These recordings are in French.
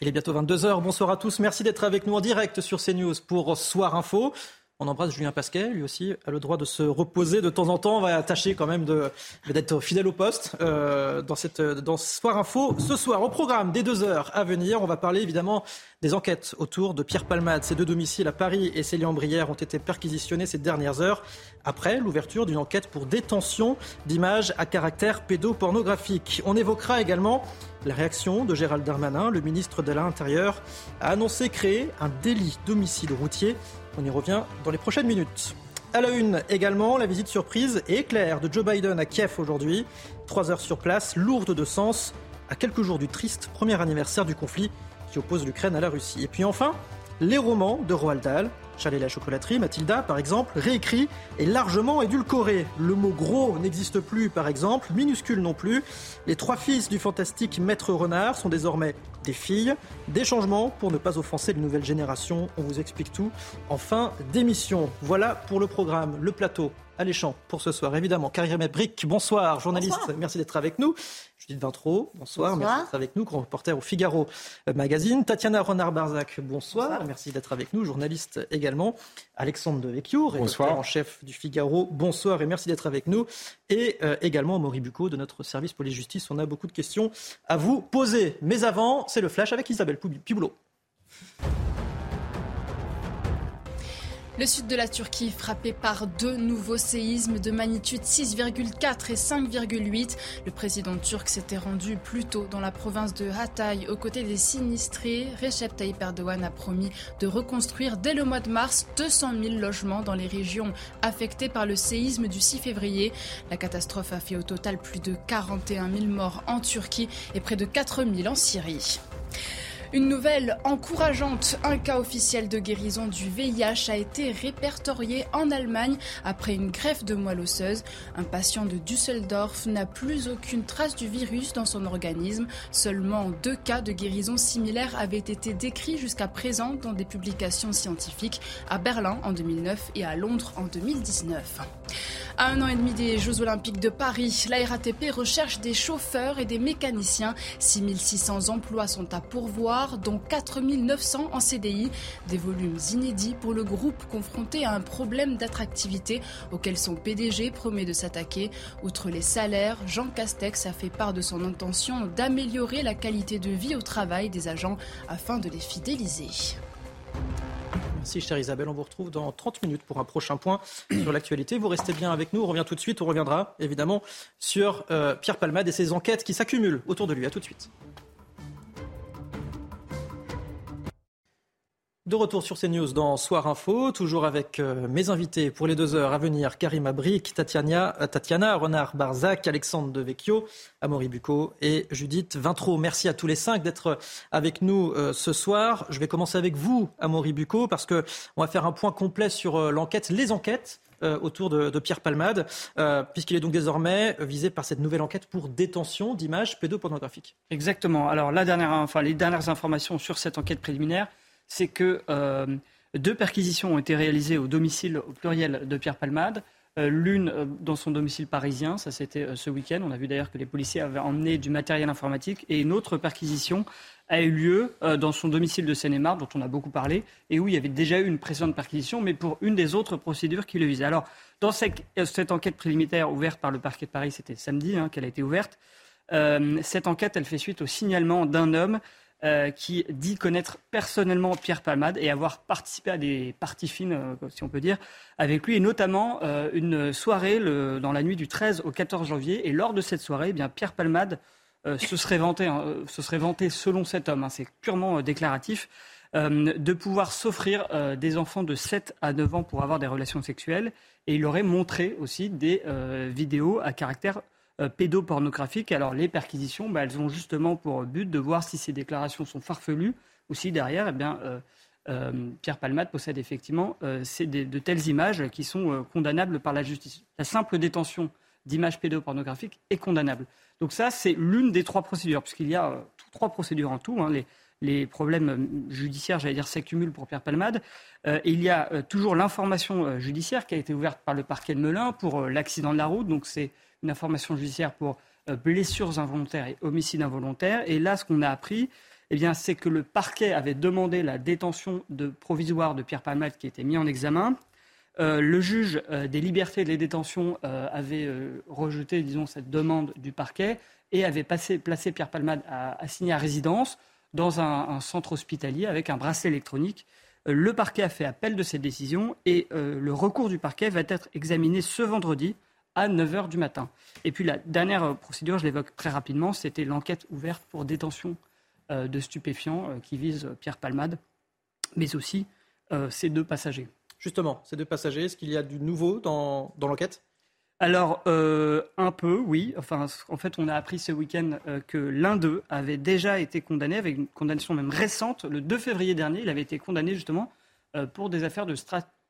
Il est bientôt 22h. Bonsoir à tous. Merci d'être avec nous en direct sur CNews pour Soir Info. On embrasse Julien Pasquet, lui aussi a le droit de se reposer de temps en temps. On va tâcher quand même d'être fidèle au poste euh, dans, cette, dans Soir Info. Ce soir, au programme des deux heures à venir, on va parler évidemment des enquêtes autour de Pierre Palmade. Ses deux domiciles à Paris et Céline-Brière ont été perquisitionnés ces dernières heures après l'ouverture d'une enquête pour détention d'images à caractère pédopornographique. On évoquera également la réaction de Gérald Darmanin, le ministre de l'Intérieur, a annoncé créer un délit d'homicide routier. On y revient dans les prochaines minutes. À la une également, la visite surprise et éclair de Joe Biden à Kiev aujourd'hui. Trois heures sur place, lourde de sens, à quelques jours du triste premier anniversaire du conflit qui oppose l'Ukraine à la Russie. Et puis enfin, les romans de Roald Dahl. Charlie et la chocolaterie, Mathilda par exemple, réécrit et largement édulcoré. Le mot gros n'existe plus par exemple, minuscule non plus. Les trois fils du fantastique Maître Renard sont désormais des filles. Des changements pour ne pas offenser les nouvelles générations. On vous explique tout en fin d'émission. Voilà pour le programme, le plateau alléchant pour ce soir. Évidemment, Karim Brick, bonsoir, journaliste, merci d'être avec nous. Judith Vintro, bonsoir, Bonsoir. merci d'être avec nous, grand reporter au Figaro euh, Magazine. Tatiana Renard-Barzac, bonsoir. merci d'être avec nous, journaliste également. Alexandre Devecchio, rédacteur Bonsoir. en chef du Figaro, bonsoir et merci d'être avec nous. Et euh, également Maury Bucco de notre service police-justice. On a beaucoup de questions à vous poser. Mais avant, c'est le flash avec Isabelle Piboulot. Le sud de la Turquie frappé par deux nouveaux séismes de magnitude 6,4 et 5,8. Le président turc s'était rendu plus tôt dans la province de Hatay aux côtés des sinistrés. Recep Tayyip Erdogan a promis de reconstruire dès le mois de mars 200 000 logements dans les régions affectées par le séisme du 6 février. La catastrophe a fait au total plus de 41 000 morts en Turquie et près de 4 000 en Syrie. Une nouvelle encourageante. Un cas officiel de guérison du VIH a été répertorié en Allemagne après une greffe de moelle osseuse. Un patient de Düsseldorf n'a plus aucune trace du virus dans son organisme. Seulement deux cas de guérison similaires avaient été décrits jusqu'à présent dans des publications scientifiques à Berlin en 2009 et à Londres en 2019. À un an et demi des Jeux Olympiques de Paris, la RATP recherche des chauffeurs et des mécaniciens. 6600 emplois sont à pourvoir, dont 4900 en CDI. Des volumes inédits pour le groupe confronté à un problème d'attractivité auquel son PDG promet de s'attaquer. Outre les salaires, Jean Castex a fait part de son intention d'améliorer la qualité de vie au travail des agents afin de les fidéliser. Merci chère Isabelle, on vous retrouve dans 30 minutes pour un prochain point sur l'actualité. Vous restez bien avec nous, on revient tout de suite, on reviendra évidemment sur euh, Pierre Palmade et ses enquêtes qui s'accumulent autour de lui. À tout de suite. De retour sur CNews dans Soir Info, toujours avec euh, mes invités pour les deux heures à venir, Karim Abric, Tatiana, euh, Tatiana Renard-Barzac, Alexandre Devecchio, Amaury Bucco et Judith Vintro. Merci à tous les cinq d'être avec nous euh, ce soir. Je vais commencer avec vous, Amaury Bucco, parce que on va faire un point complet sur euh, l'enquête, les enquêtes euh, autour de, Pierre Palmade, euh, puisqu'il est donc désormais visé par cette nouvelle enquête pour détention d'images pédopornographiques. Exactement. Alors, la dernière, enfin, les dernières informations sur cette enquête préliminaire, c'est que euh, deux perquisitions ont été réalisées au domicile au pluriel de Pierre Palmade. Euh, L'une euh, dans son domicile parisien, ça c'était ce week-end. On a vu d'ailleurs que les policiers avaient emmené du matériel informatique. Et une autre perquisition a eu lieu dans son domicile de Seine-et-Marne, dont on a beaucoup parlé, et où il y avait déjà eu une précédente perquisition, mais pour une des autres procédures qui le visaient. Alors, dans cette, enquête préliminaire ouverte par le parquet de Paris, c'était samedi hein, qu'elle a été ouverte, cette enquête, elle fait suite au signalement d'un homme euh, qui dit connaître personnellement Pierre Palmade et avoir participé à des parties fines, euh, si on peut dire, avec lui, et notamment euh, une soirée dans la nuit du 13 au 14 janvier. Et lors de cette soirée, eh bien, Pierre Palmade se, serait vanté, hein, se serait vanté, selon cet homme, hein, c'est purement déclaratif, de pouvoir s'offrir des enfants de 7 à 9 ans pour avoir des relations sexuelles. Et il aurait montré aussi des vidéos à caractère pédopornographiques. Alors les perquisitions, bah, elles ont justement pour but de voir si ces déclarations sont farfelues ou si derrière, eh bien, Pierre Palmade possède effectivement de telles images qui sont condamnables par la justice. La simple détention d'images pédopornographiques est condamnable. Donc ça, c'est l'une des trois procédures, puisqu'il y a trois procédures en tout. Hein. les, problèmes euh, judiciaires, j'allais dire, s'accumulent pour Pierre Palmade. Euh, il y a euh, toujours l'information judiciaire qui a été ouverte par le parquet de Melun pour l'accident de la route. Donc c'est une information judiciaire pour blessures involontaires et homicides involontaires. Et là, ce qu'on a appris, eh bien, c'est que le parquet avait demandé la détention de provisoire de Pierre Palmade qui était mis en examen. le juge des libertés et des détentions avait rejeté, disons, cette demande du parquet et avait placé Pierre Palmade assigné à résidence dans un, centre hospitalier avec un bracelet électronique. Euh, le parquet a fait appel de cette décision et euh, le recours du parquet va être examiné ce vendredi à 9h du matin. Et puis la dernière euh, procédure, je l'évoque très rapidement, c'était l'enquête ouverte pour détention de stupéfiants qui vise Pierre Palmade, mais aussi ses deux passagers. Justement, ces deux passagers, est-ce qu'il y a du nouveau dans l'enquête? Alors, euh, un peu, oui. Enfin, en fait, on a appris ce week-end euh, que l'un d'eux avait déjà été condamné, avec une condamnation même récente. Le 2 février dernier, il avait été condamné justement euh, pour des affaires de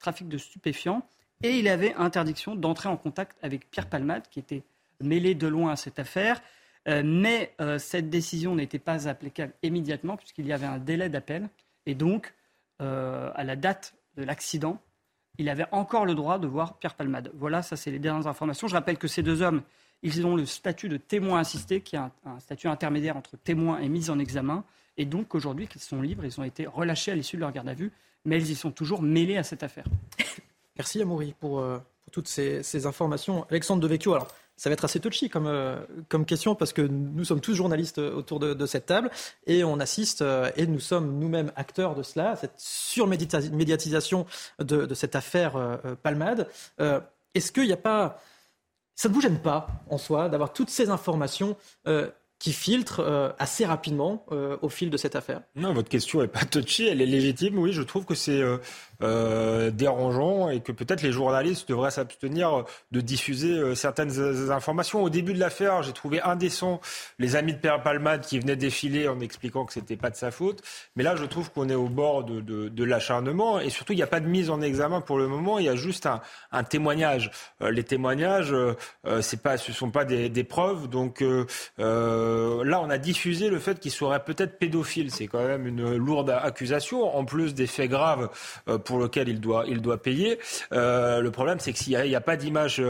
trafic de stupéfiants. Et il avait interdiction d'entrer en contact avec Pierre Palmade, qui était mêlé de loin à cette affaire. mais cette décision n'était pas applicable immédiatement, puisqu'il y avait un délai d'appel. Et donc, à la date de l'accident, il avait encore le droit de voir Pierre Palmade. Voilà, ça c'est les dernières informations. Je rappelle que ces deux hommes, ils ont le statut de témoin assisté, qui est un, statut intermédiaire entre témoin et mise en examen. Et donc aujourd'hui, qu'ils sont libres, ils ont été relâchés à l'issue de leur garde à vue, mais ils y sont toujours mêlés à cette affaire. Merci Amaury pour, euh, pour toutes ces, informations. Alexandre Devecchio, alors ça va être assez touchy comme, euh, question parce que nous sommes tous journalistes autour de, cette table et on assiste euh, et nous sommes nous-mêmes acteurs de cela, cette surmédiatisation de, cette affaire euh, Palmade. Est-ce qu'il n'y a pas. Ça ne vous gêne pas en soi d'avoir toutes ces informations qui filtrent euh, assez rapidement euh, au fil de cette affaire? Non, votre question n'est pas touchy, elle est légitime. Oui, je trouve que c'est euh, dérangeant et que peut-être les journalistes devraient s'abstenir de diffuser certaines informations. Au début de l'affaire, j'ai trouvé indécent les amis de Père Palmade qui venaient défiler en expliquant que c'était pas de sa faute. Mais là, je trouve qu'on est au bord de, l'acharnement et surtout, il n'y a pas de mise en examen pour le moment. Il y a juste un, témoignage. les témoignages, c'est pas, ce sont pas des, preuves, donc. Euh, là, on a diffusé le fait qu'il serait peut-être pédophile. C'est quand même une lourde accusation, en plus des faits graves euh, pour lesquels il doit, il doit payer. Euh, le problème, c'est que s'il n'y a, pas d'image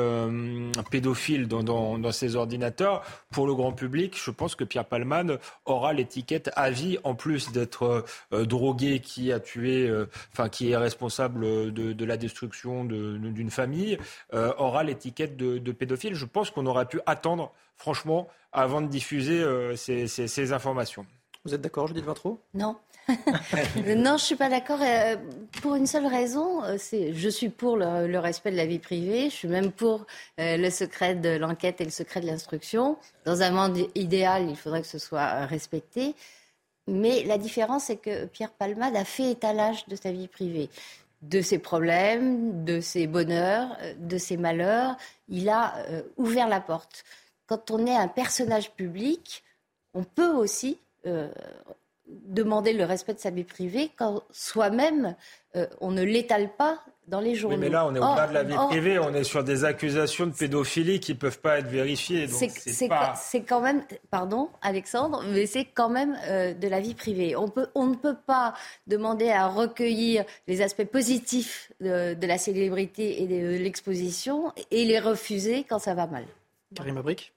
pédophile dans, dans, ces ordinateurs, pour le grand public, je pense que Pierre Palman aura l'étiquette à vie, en plus d'être drogué qui a tué, enfin qui est responsable de, la destruction d'une famille, aura l'étiquette de, de pédophile. Je pense qu'on aurait pu attendre, franchement, avant de diffuser euh, ces, informations. Vous êtes d'accord, Judith Vintraud? Non. Non, je suis pas d'accord. Euh, pour une seule raison, euh, c'est je suis pour le, respect de la vie privée. Je suis même pour le secret de l'enquête et le secret de l'instruction. Dans un monde idéal, il faudrait que ce soit respecté. Mais la différence, c'est que Pierre Palmade a fait étalage de sa vie privée, de ses problèmes, de ses bonheurs, de ses malheurs. Il a ouvert la porte quand on est un personnage public, on peut aussi euh, demander le respect de sa vie privée quand soi-même euh, on ne l'étale pas dans les journaux. Oui, mais là, on est au-delà de la vie privée, on est sur des accusations de pédophilie qui ne peuvent pas être vérifiées. C'est quand même, pardon Alexandre, mais c'est quand même euh, de la vie privée. On, peut, on ne peut pas demander à recueillir les aspects positifs de, de la célébrité et de l'exposition et les refuser quand ça va mal. Karim Abrik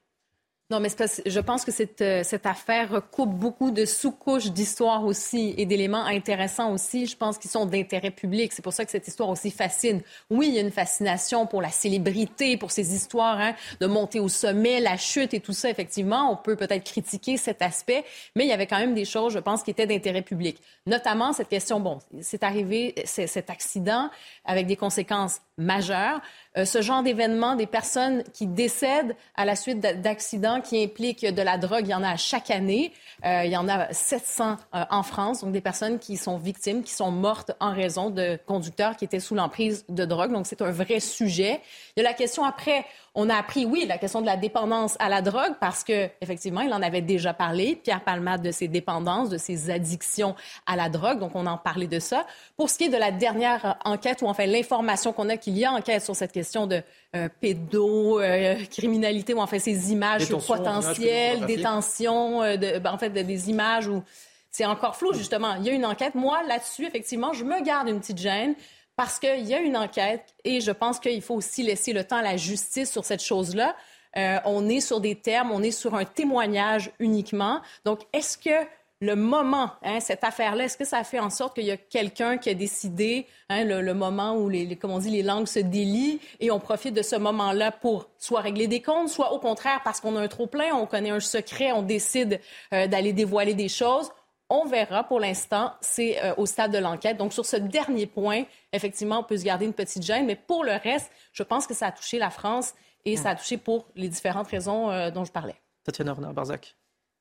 non, mais je pense que cette, euh, cette affaire recoupe beaucoup de sous-couches d'histoire aussi et d'éléments intéressants aussi, je pense, qui sont d'intérêt public. C'est pour ça que cette histoire aussi fascine. Oui, il y a une fascination pour la célébrité, pour ces histoires hein, de monter au sommet, la chute et tout ça. Effectivement, on peut peut-être critiquer cet aspect, mais il y avait quand même des choses, je pense, qui étaient d'intérêt public. Notamment cette question, bon, c'est arrivé, cet accident avec des conséquences majeures. Euh, ce genre d'événement, des personnes qui décèdent à la suite d'accidents qui impliquent de la drogue, il y en a chaque année. Euh, il y en a 700 euh, en France, donc des personnes qui sont victimes, qui sont mortes en raison de conducteurs qui étaient sous l'emprise de drogue. Donc c'est un vrai sujet. Il y a la question après, On a appris, oui, la question de la dépendance à la drogue parce que effectivement, il en avait déjà parlé, Pierre Palmade, de ses dépendances, de ses addictions à la drogue. Donc, on en parlait de ça. Pour ce qui est de la dernière enquête, ou enfin l'information qu'on a qu'il y a enquête sur cette question de euh, pédocriminalité, euh, ou enfin ces images potentielles, détention, euh, de, ben, en fait, des images où c'est encore flou, justement. Il y a une enquête. Moi, là-dessus, effectivement, je me garde une petite gêne parce qu'il y a une enquête et je pense qu'il faut aussi laisser le temps à la justice sur cette chose-là. Euh, on est sur des termes, on est sur un témoignage uniquement. Donc, est-ce que le moment, hein, cette affaire-là, est-ce que ça fait en sorte qu'il y a quelqu'un qui a décidé, hein, le, moment où, les, comme on dit, les langues se délient et on profite de ce moment-là pour soit régler des comptes, soit au contraire parce qu'on a un trop-plein, on connaît un secret, on décide euh, d'aller dévoiler des choses? On verra. Pour l'instant, c'est euh, au stade de l'enquête. Donc, sur ce dernier point, effectivement, on peut se garder une petite gêne. Mais pour le reste, je pense que ça a touché la France et ça a touché pour les différentes raisons euh, dont je parlais. Tatiana Renard-Barzac.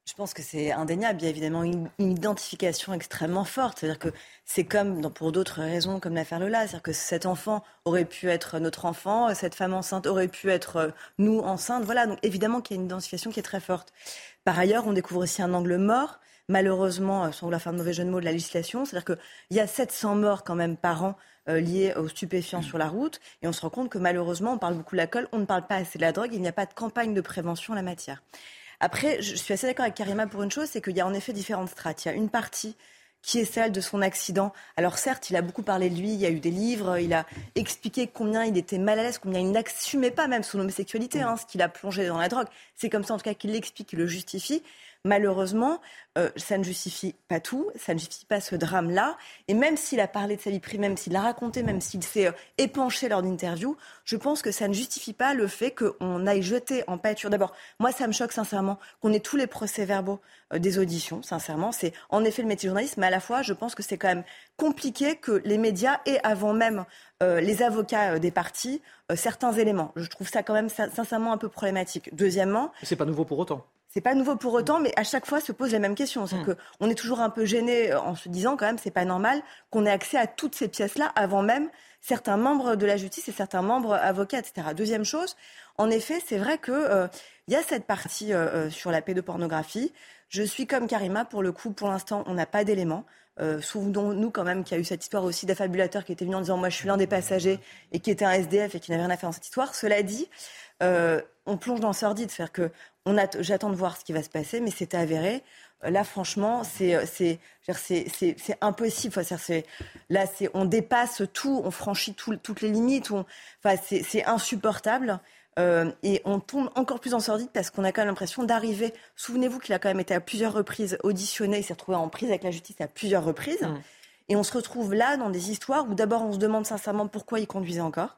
Je pense que c'est indéniable. Il y a évidemment une, identification extrêmement forte. C'est-à-dire que c'est comme pour d'autres raisons, comme l'affaire Lola. C'est-à-dire que cet enfant aurait pu être notre enfant, cette femme enceinte aurait pu être euh, nous enceintes. Voilà. Donc évidemment qu'il y a une identification qui est très forte. Par ailleurs, on découvre aussi un angle mort malheureusement, euh, sans vouloir faire de mauvais jeu de mots, de la législation. C'est-à-dire qu'il y a 700 morts quand même par an euh, liés aux stupéfiants sur la route. Et on se rend compte que malheureusement, on parle beaucoup de l'alcool, on ne parle pas assez de la drogue, il n'y a pas de campagne de prévention en la matière. Après, je suis assez d'accord avec Karima pour une chose, c'est qu'il y a en effet différentes strates. Il y a une partie qui est celle de son accident. Alors certes, il a beaucoup parlé de lui, il y a eu des livres, il a expliqué combien il était mal à l'aise, combien il n'assumait pas même son homosexualité, hein, ce qu'il a plongé dans la drogue. C'est comme ça en tout cas qu'il l'explique, qu'il le justifie. Malheureusement, euh, ça ne justifie pas tout, ça ne justifie pas ce drame-là. Et même s'il a parlé de sa vie privée, même s'il l'a raconté, même s'il s'est euh, épanché lors d'interview, je pense que ça ne justifie pas le fait qu'on aille jeter en pâture. D'abord, moi, ça me choque sincèrement qu'on ait tous les procès-verbaux euh, des auditions. Sincèrement, c'est en effet le métier de journaliste, mais à la fois, je pense que c'est quand même compliqué que les médias aient avant même les avocats des partis certains éléments. Je trouve ça quand même sincèrement un peu problématique. Deuxièmement, c'est pas nouveau pour autant. C'est pas nouveau pour autant, mais à chaque fois se pose la même question. C'est hmm. qu'on est toujours un peu gêné euh, en se disant quand même c'est pas normal qu'on ait accès à toutes ces pièces-là avant même certains membres de la justice et certains membres avocats, etc. Deuxième chose, en effet, c'est vrai qu'il euh, y a cette partie euh, sur la pédopornographie. Je suis comme Karima, pour le coup, pour l'instant, on n'a pas d'éléments. Souvenons-nous quand même qu'il y a eu cette histoire aussi d'affabulateur qui était venu en disant moi je suis l'un des passagers et qui était un SDF et qui n'avait rien à faire dans cette histoire. Cela dit, on plonge dans le sordide, faire que j'attends de voir ce qui va se passer, mais c'est avéré. Euh, là, franchement, c'est euh, impossible. là, on dépasse tout, on franchit toutes les limites. enfin, c'est insupportable. Euh, et on tombe encore plus en sordide parce qu'on a quand même l'impression d'arriver. Souvenez-vous qu'il a quand même été à plusieurs reprises auditionné, il s'est retrouvé en prise avec la justice à plusieurs reprises. Mmh. Et on se retrouve là dans des histoires où d'abord on se demande sincèrement pourquoi il conduisait encore.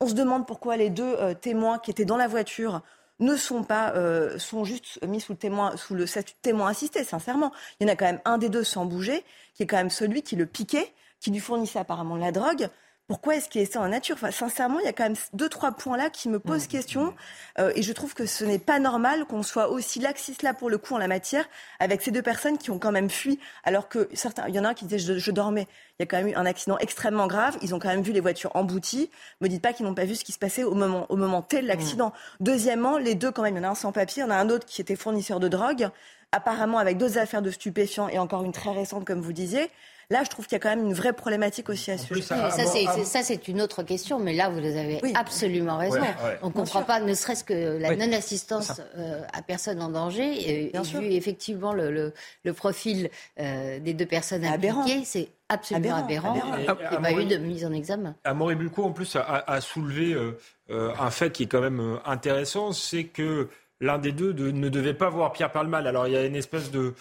On se demande pourquoi les deux témoins qui étaient dans la voiture ne sont pas, euh, sont juste mis sous le, témoin, sous le statut de témoin assisté, sincèrement. Il y en a quand même un des deux sans bouger, qui est quand même celui qui le piquait, qui lui fournissait apparemment la drogue. Pourquoi est-ce qu'il est ça en nature? Enfin, Sincèrement, il y a quand même deux, trois points là qui me posent mmh. question. Euh, et je trouve que ce n'est pas normal qu'on soit aussi laxiste là pour le coup en la matière avec ces deux personnes qui ont quand même fui. Alors que certains, il y en a un qui disait je, dormais. Il y a quand même eu un accident extrêmement grave. Ils ont quand même vu les voitures embouties. Me dites pas qu'ils n'ont pas vu ce qui se passait au moment, au moment tel l'accident. Mmh. Deuxièmement, les deux quand même, il y en a un sans papier, il y en a un autre qui était fournisseur de drogue apparemment avec d'autres affaires de stupéfiants et encore une très récente, comme vous disiez. Là, je trouve qu'il y a quand même une vraie problématique aussi à ce sujet. Ça, c'est une autre question, mais là, vous avez absolument raison. On ne comprend pas, ne serait-ce que la non-assistance euh, à personne en danger, et, vu effectivement le, profil euh, des deux personnes impliquées, c'est absolument aberrant. Il n'y a pas eu de mise en examen. Amaury Bulco, en plus, a, soulevé euh, un fait qui est quand même intéressant, c'est que l'un des deux ne devait pas voir Pierre Palmal. Alors il y a une espèce de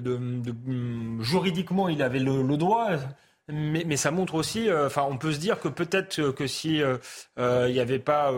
de, juridiquement, il avait le, droit. Mais, ça montre aussi, euh, enfin, on peut se dire que peut-être que si euh, euh, il n'y avait pas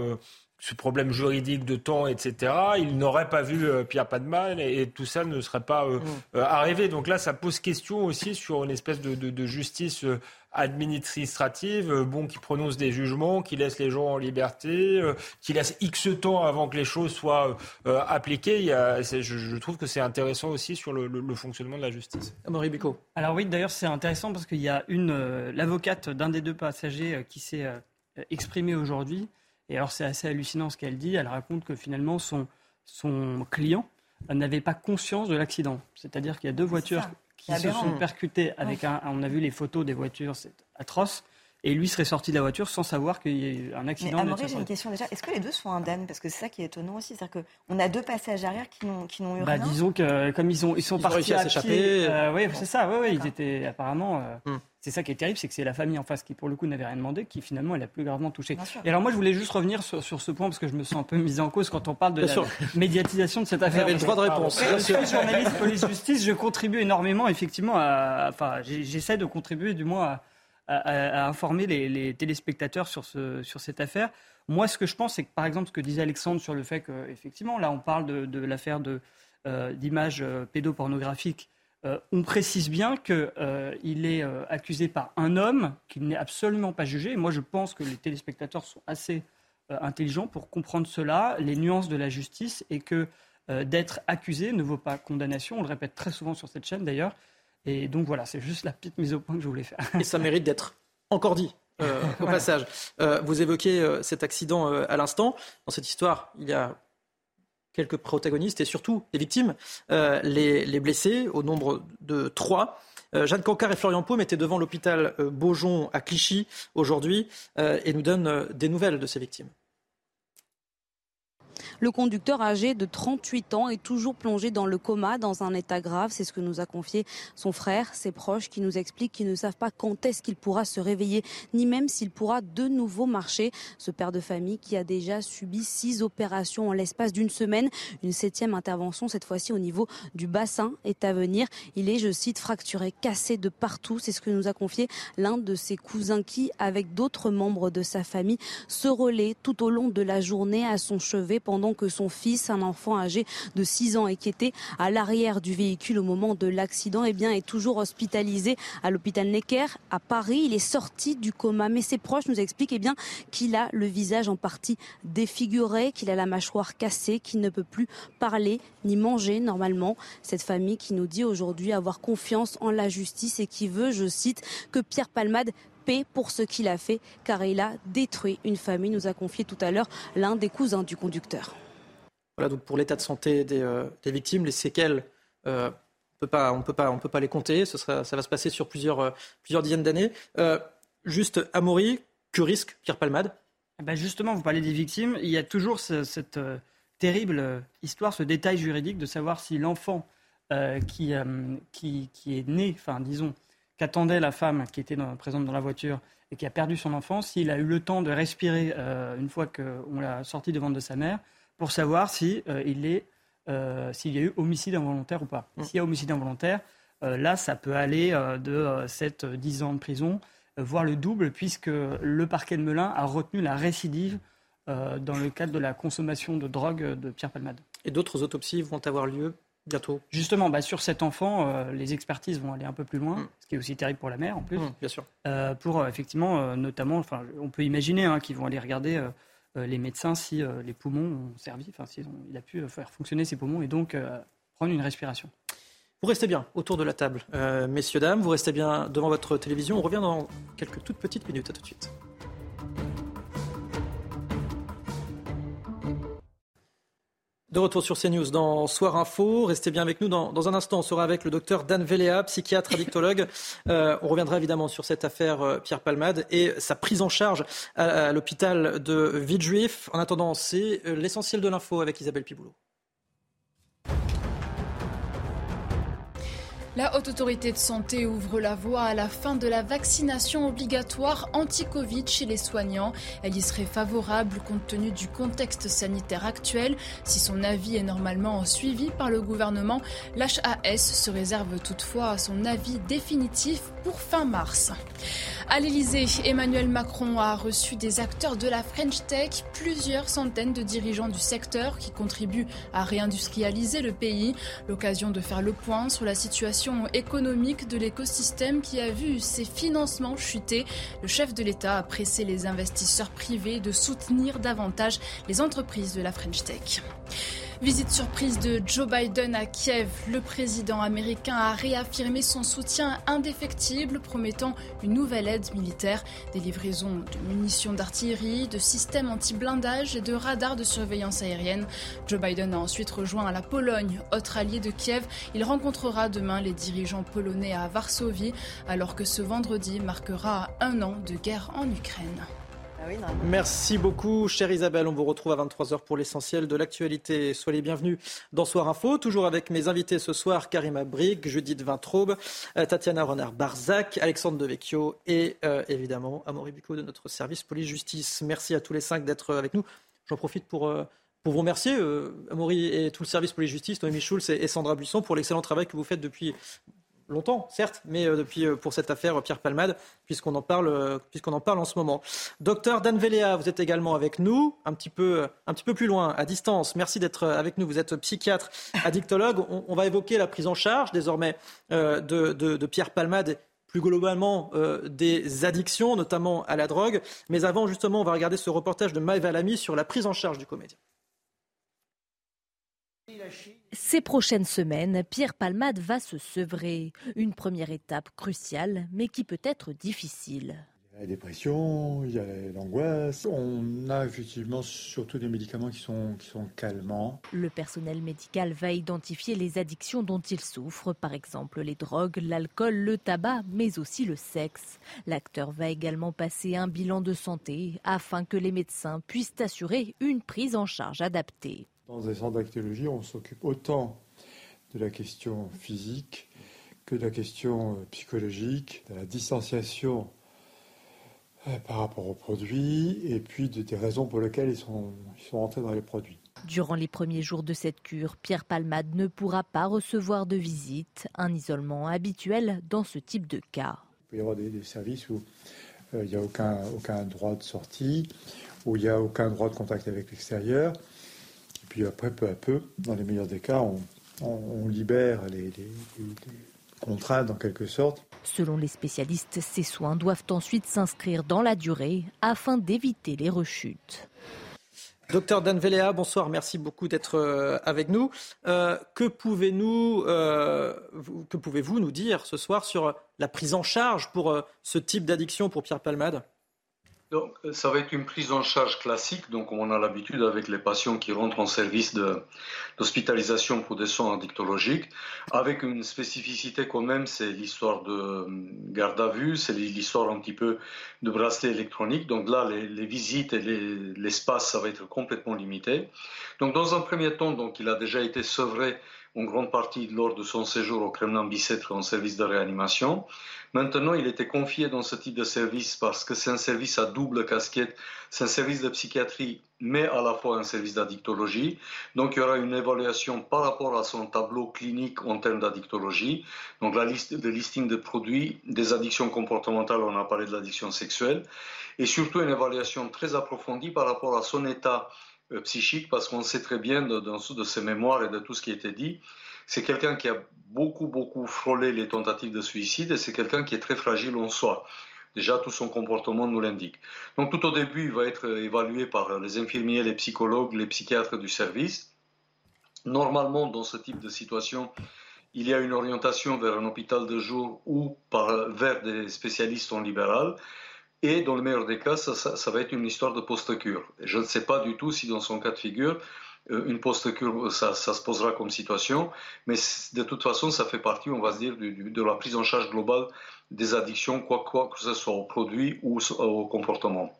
ce problème juridique de temps, etc., il n'aurait pas vu Pierre Padmal et, tout ça ne serait pas mm. arrivé. Donc là, ça pose question aussi sur une espèce de, de justice administrative, euh, bon, qui prononce des jugements, qui laisse les gens en liberté, euh, qui laisse X temps avant que les choses soient euh, appliquées. Il y a, je, trouve que c'est intéressant aussi sur le, fonctionnement de la justice. Bico. Alors oui, d'ailleurs, c'est intéressant parce qu'il y a une l'avocate d'un des deux passagers qui s'est exprimée aujourd'hui Et alors c'est assez hallucinant ce qu'elle dit. Elle raconte que finalement son, son client n'avait pas conscience de l'accident. C'est-à-dire qu'il y a deux voitures qui se sont percutées avec un... On a vu les photos des voitures, c'est atroce et lui serait sorti de la voiture sans savoir qu'il y a eu un accident. Mais j'ai une question déjà. Est-ce que les deux sont indemnes? Parce que c'est ça qui est étonnant aussi. C'est-à-dire qu'on a deux passages arrière qui n'ont, qui n'ont eu bah, rien. Disons que comme ils, ont, ils sont partis à, s'échapper. Euh, oui, c'est ça. Oui, ils étaient apparemment. Euh, hmm. C'est ça qui est terrible, c'est que c'est la famille en face qui, pour le coup, n'avait rien demandé, qui finalement elle a plus gravement touché. Et alors moi, je voulais juste revenir sur, sur, ce point parce que je me sens un peu mise en cause quand on parle de la médiatisation de cette affaire. Vous avez le droit de réponse. Je suis journaliste police-justice, je contribue énormément, effectivement, à, enfin, j'essaie de contribuer du moins à à, informer les, téléspectateurs sur, ce, sur cette affaire. Moi, ce que je pense, c'est que, par exemple, ce que disait Alexandre sur le fait qu'effectivement, là, on parle de, l'affaire euh, d'images euh, pédopornographiques. Euh, on précise bien qu'il est accusé par un homme, qu'il n'est absolument pas jugé. moi, je pense que les téléspectateurs sont assez intelligents pour comprendre cela, les nuances de la justice, et que d'être accusé ne vaut pas condamnation. On le répète très souvent sur cette chaîne, d'ailleurs. Et donc voilà, c'est juste la petite mise au point que je voulais faire. Et ça mérite d'être encore dit. Euh, au passage. Euh, vous évoquez euh, cet accident à l'instant. Dans cette histoire, il y a quelques protagonistes et surtout des victimes, les, blessés, au nombre de trois. Jeanne Cancard et Florian Paume étaient devant l'hôpital Beaujon à Clichy aujourd'hui et nous donnent des nouvelles de ces victimes. Le conducteur âgé de 38 ans est toujours plongé dans le coma, dans un état grave. C'est ce que nous a confié son frère, ses proches, qui nous expliquent qu'ils ne savent pas quand est-ce qu'il pourra se réveiller, ni même s'il pourra de nouveau marcher. Ce père de famille qui a déjà subi six opérations en l'espace d'une semaine. Une septième intervention, cette fois-ci au niveau du bassin, est à venir. Il est, je cite, fracturé, cassé de partout. C'est ce que nous a confié l'un de ses cousins qui, avec d'autres membres de sa famille, se relaie tout au long de la journée à son chevet pendant que son fils, un enfant âgé de 6 ans et qui était à l'arrière du véhicule au moment de l'accident, eh est toujours hospitalisé à l'hôpital Necker à Paris. Il est sorti du coma, mais ses proches nous expliquent eh bien, qu'il a le visage en partie défiguré, qu'il a la mâchoire cassée, qu'il ne peut plus parler ni manger normalement. Cette famille qui nous dit aujourd'hui avoir confiance en la justice et qui veut, je cite, que Pierre Palmade paix pour ce qu'il a fait, car il a détruit une famille, nous a confié tout à l'heure l'un des cousins du conducteur. Voilà donc pour l'état de santé des, euh, victimes, les séquelles, euh, on ne peut pas les compter, Ce sera, ça va se passer sur plusieurs, euh, plusieurs dizaines d'années. juste, Amaury, que risque Pierre Palmade? Eh ben Justement, vous parlez des victimes, il y a toujours cette terrible histoire, ce détail juridique de savoir si l'enfant qui, qui, qui, est né, enfin disons, qu'attendait la femme qui était présente dans la voiture et qui a perdu son enfant, s'il a eu le temps de respirer euh, une fois qu'on l'a sorti devant de sa mère, pour savoir si euh, il est, euh, s'il y a eu homicide involontaire ou pas. Mm. S'il y a homicide involontaire, là, ça peut aller de 7-10 ans de prison, voire le double, puisque le parquet de Melun a retenu la récidive dans le cadre de la consommation de drogue de Pierre Palmade. Et d'autres autopsies vont avoir lieu bientôt Justement, bah, sur cet enfant, euh, les expertises vont aller un peu plus loin, mm. ce qui est aussi terrible pour la mère en plus. Mm, bien sûr. Euh, pour euh, effectivement, notamment, enfin, on peut imaginer hein, qu'ils vont aller regarder les médecins si les poumons ont servi, enfin, si il a pu faire fonctionner ses poumons et donc prendre une respiration. Vous restez bien autour de la table, messieurs, dames, vous restez bien devant votre télévision. On revient dans quelques toutes petites minutes. À tout de suite. De retour sur CNews dans Soir Info. Restez bien avec nous. Dans, un instant, on sera avec le docteur Dan Véléa, psychiatre, addictologue. Euh, on reviendra évidemment sur cette affaire euh, Pierre Palmade et sa prise en charge à, l'hôpital de Villejuif. En attendant, c'est euh, l'essentiel de l'info avec Isabelle Piboulot. La Haute Autorité de Santé ouvre la voie à la fin de la vaccination obligatoire anti-Covid chez les soignants. Elle y serait favorable compte tenu du contexte sanitaire actuel. Si son avis est normalement suivi par le gouvernement, l'HAS se réserve toutefois son avis définitif pour fin mars. À l'Elysée, Emmanuel Macron a reçu des acteurs de la French Tech, plusieurs centaines de dirigeants du secteur qui contribuent à réindustrialiser le pays. L'occasion de faire le point sur la situation économique de l'écosystème qui a vu ses financements chuter. Le chef de l'État a pressé les investisseurs privés de soutenir davantage les entreprises de la French Tech. Visite surprise de Joe Biden à Kiev. Le président américain a réaffirmé son soutien indéfectible, promettant une nouvelle aide militaire, des livraisons de munitions d'artillerie, de systèmes anti-blindage et de radars de surveillance aérienne. Joe Biden a ensuite rejoint la Pologne, autre allié de Kiev. Il rencontrera demain les dirigeants polonais à Varsovie, alors que ce vendredi marquera un an de guerre en Ukraine. Ah Merci beaucoup, chère Isabelle. On vous retrouve à 23h pour l'essentiel de l'actualité. Soyez bienvenus dans Soir Info, toujours avec mes invités ce soir, Karima Brig, Judith Vintraube, euh, Tatiana Renard-Barzac, Alexandre Devecchio et euh, évidemment Amaury Bucco de notre service police-justice. Merci à tous les cinq d'être avec nous. J'en profite pour... Euh, pour vous remercier, Amaury et tout le service police-justice, Noémie Schulz et Sandra Buisson, pour l'excellent travail que vous faites depuis longtemps, certes, mais euh, depuis euh, pour cette affaire Pierre Palmade, puisqu'on en parle, euh, puisqu'on en parle en ce moment. Docteur Dan Véléa, vous êtes également avec nous, un petit peu, un petit peu plus loin, à distance. Merci d'être avec nous. Vous êtes psychiatre, addictologue. On, va évoquer la prise en charge désormais de, Pierre Palmade plus globalement des addictions, notamment à la drogue. Mais avant, justement, on va regarder ce reportage de Maëva Lamy sur la prise en charge du comédien. Ces prochaines semaines, Pierre Palmade va se sevrer. Une première étape cruciale, mais qui peut être difficile. Il y a la dépression, il y a l'angoisse. On a effectivement surtout des médicaments qui sont, qui sont calmants. Le personnel médical va identifier les addictions dont il souffre, par exemple les drogues, l'alcool, le tabac, mais aussi le sexe. L'acteur va également passer un bilan de santé afin que les médecins puissent assurer une prise en charge adaptée. Dans un centre d'actologie, on s'occupe autant de la question physique que de la question euh, psychologique, de la distanciation euh, par rapport aux produits et puis de, des raisons pour lesquelles ils sont, ils sont rentrés dans les produits. Durant les premiers jours de cette cure, Pierre Palmade ne pourra pas recevoir de visite, un isolement habituel dans ce type de cas. Il peut y avoir des, services où euh, il n'y a aucun, aucun droit de sortie, où il n'y a aucun droit de contact avec l'extérieur. Puis après, peu à peu, dans les meilleurs des cas, on, libère les, contraintes en quelque sorte. Selon les spécialistes, ces soins doivent ensuite s'inscrire dans la durée afin d'éviter les rechutes. Docteur Dan bonsoir, merci beaucoup d'être euh, avec nous. Euh, que pouvez-nous, euh, que pouvez-vous nous dire ce soir sur la prise en charge pour ce type d'addiction pour Pierre Palmade? Donc, ça va être une prise en charge classique, donc on a l'habitude avec les patients qui rentrent en service d'hospitalisation pour des soins addictologiques, avec une spécificité quand même, c'est l'histoire de hum, garde à vue, c'est l'histoire un petit peu de bracelet électronique. Donc là, les, visites et l'espace, ça va être complètement limité. Donc dans un premier temps, donc il a déjà été sevré en grande partie lors de son séjour au Kremlin Bicêtre en service de réanimation. Maintenant, il était confié dans ce type de service parce que c'est un service à double casquette. C'est un service de psychiatrie, mais à la fois un service d'addictologie. Donc, il y aura une évaluation par rapport à son tableau clinique en termes d'addictologie. Donc, la liste, le listing de produits, des addictions comportementales, on a parlé de l'addiction sexuelle. Et surtout, une évaluation très approfondie par rapport à son état psychique, parce qu'on sait très bien de, de, de ses mémoires et de tout ce qui a été dit, c'est quelqu'un qui a beaucoup, beaucoup frôlé les tentatives de suicide et c'est quelqu'un qui est très fragile en soi. Déjà, tout son comportement nous l'indique. Donc, tout au début, il va être évalué par les infirmiers, les psychologues, les psychiatres du service. Normalement, dans ce type de situation, il y a une orientation vers un hôpital de jour ou vers des spécialistes en libéral. Et dans le meilleur des cas, ça, ça va être une histoire de post-cure. Je ne sais pas du tout si dans son cas de figure, euh, une post-cure, ça, se posera comme situation, mais de toute façon, ça fait partie, on va se dire, de la prise en charge globale des addictions, quoi, quoi que ce soit aux produits ou au comportement.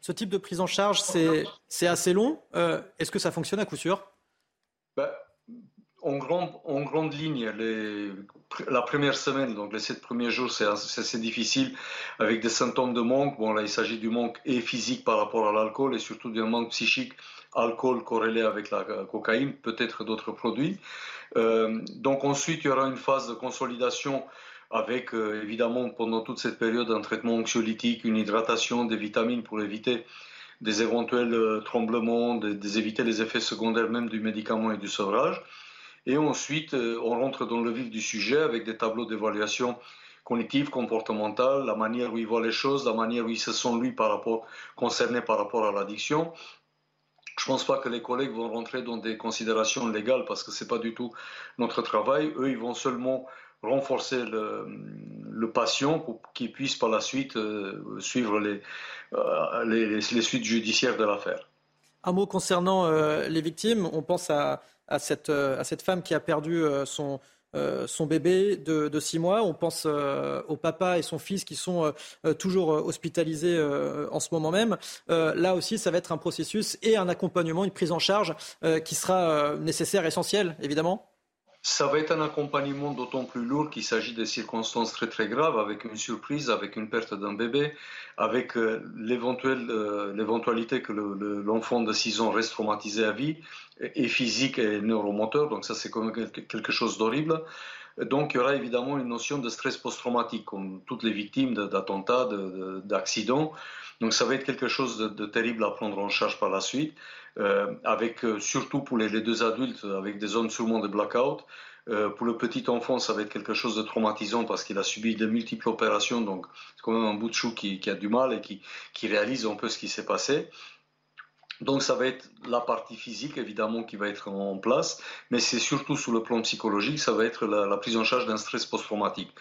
Ce type de prise en charge, c'est assez long. Euh, est-ce que ça fonctionne à coup sûr? Ben, en, grande, ligne, la première semaine, donc les sept premiers jours, c'est assez difficile avec des symptômes de manque. Bon, là, il s'agit du manque et physique par rapport à l'alcool et surtout d'un manque psychique alcool corrélé avec la cocaïne, peut-être d'autres produits. Euh, donc ensuite, il y aura une phase de consolidation avec euh, évidemment pendant toute cette période un traitement anxiolytique, une hydratation, des vitamines pour éviter des éventuels euh, tremblements, des, éviter les effets secondaires même du médicament et du sevrage. Et ensuite, on rentre dans le vif du sujet avec des tableaux d'évaluation cognitive, comportementale, la manière où il voit les choses, la manière où il se sent lui par rapport, concerné par rapport à l'addiction, Je ne pense pas que les collègues vont rentrer dans des considérations légales parce que ce n'est pas du tout notre travail. Eux, ils vont seulement renforcer le, patient pour qu'il puisse par la suite euh, suivre les, euh, les, les, suites judiciaires de l'affaire. Un mot concernant euh, les victimes. On pense à, à, cette, femme qui a perdu son, son bébé de, six mois. On pense au papa et son fils qui sont toujours hospitalisés en ce moment même. là aussi, ça va être un processus et un accompagnement, une prise en charge qui sera nécessaire, essentiel, évidemment. Ça va être un accompagnement d'autant plus lourd qu'il s'agit de circonstances très très graves, avec une surprise, avec une perte d'un bébé, avec euh, euh, l'éventualité que l'enfant de 6 ans reste traumatisé à vie, et physique et neuromoteur, donc ça c'est quand même quelque chose d'horrible. Donc il y aura évidemment une notion de stress post-traumatique, comme toutes les victimes d'attentats, d'accidents. Donc ça va être quelque chose de, terrible à prendre en charge par la suite. Euh, avec euh, surtout pour les, deux adultes, avec des zones sûrement de blackout. Euh, pour le petit enfant, ça va être quelque chose de traumatisant parce qu'il a subi de multiples opérations, donc c'est quand même un bout de chou qui, a du mal et qui, qui réalise un peu ce qui s'est passé. Donc ça va être la partie physique évidemment qui va être en place, mais c'est surtout sur le plan psychologique, ça va être la, prise en charge d'un stress post-traumatique.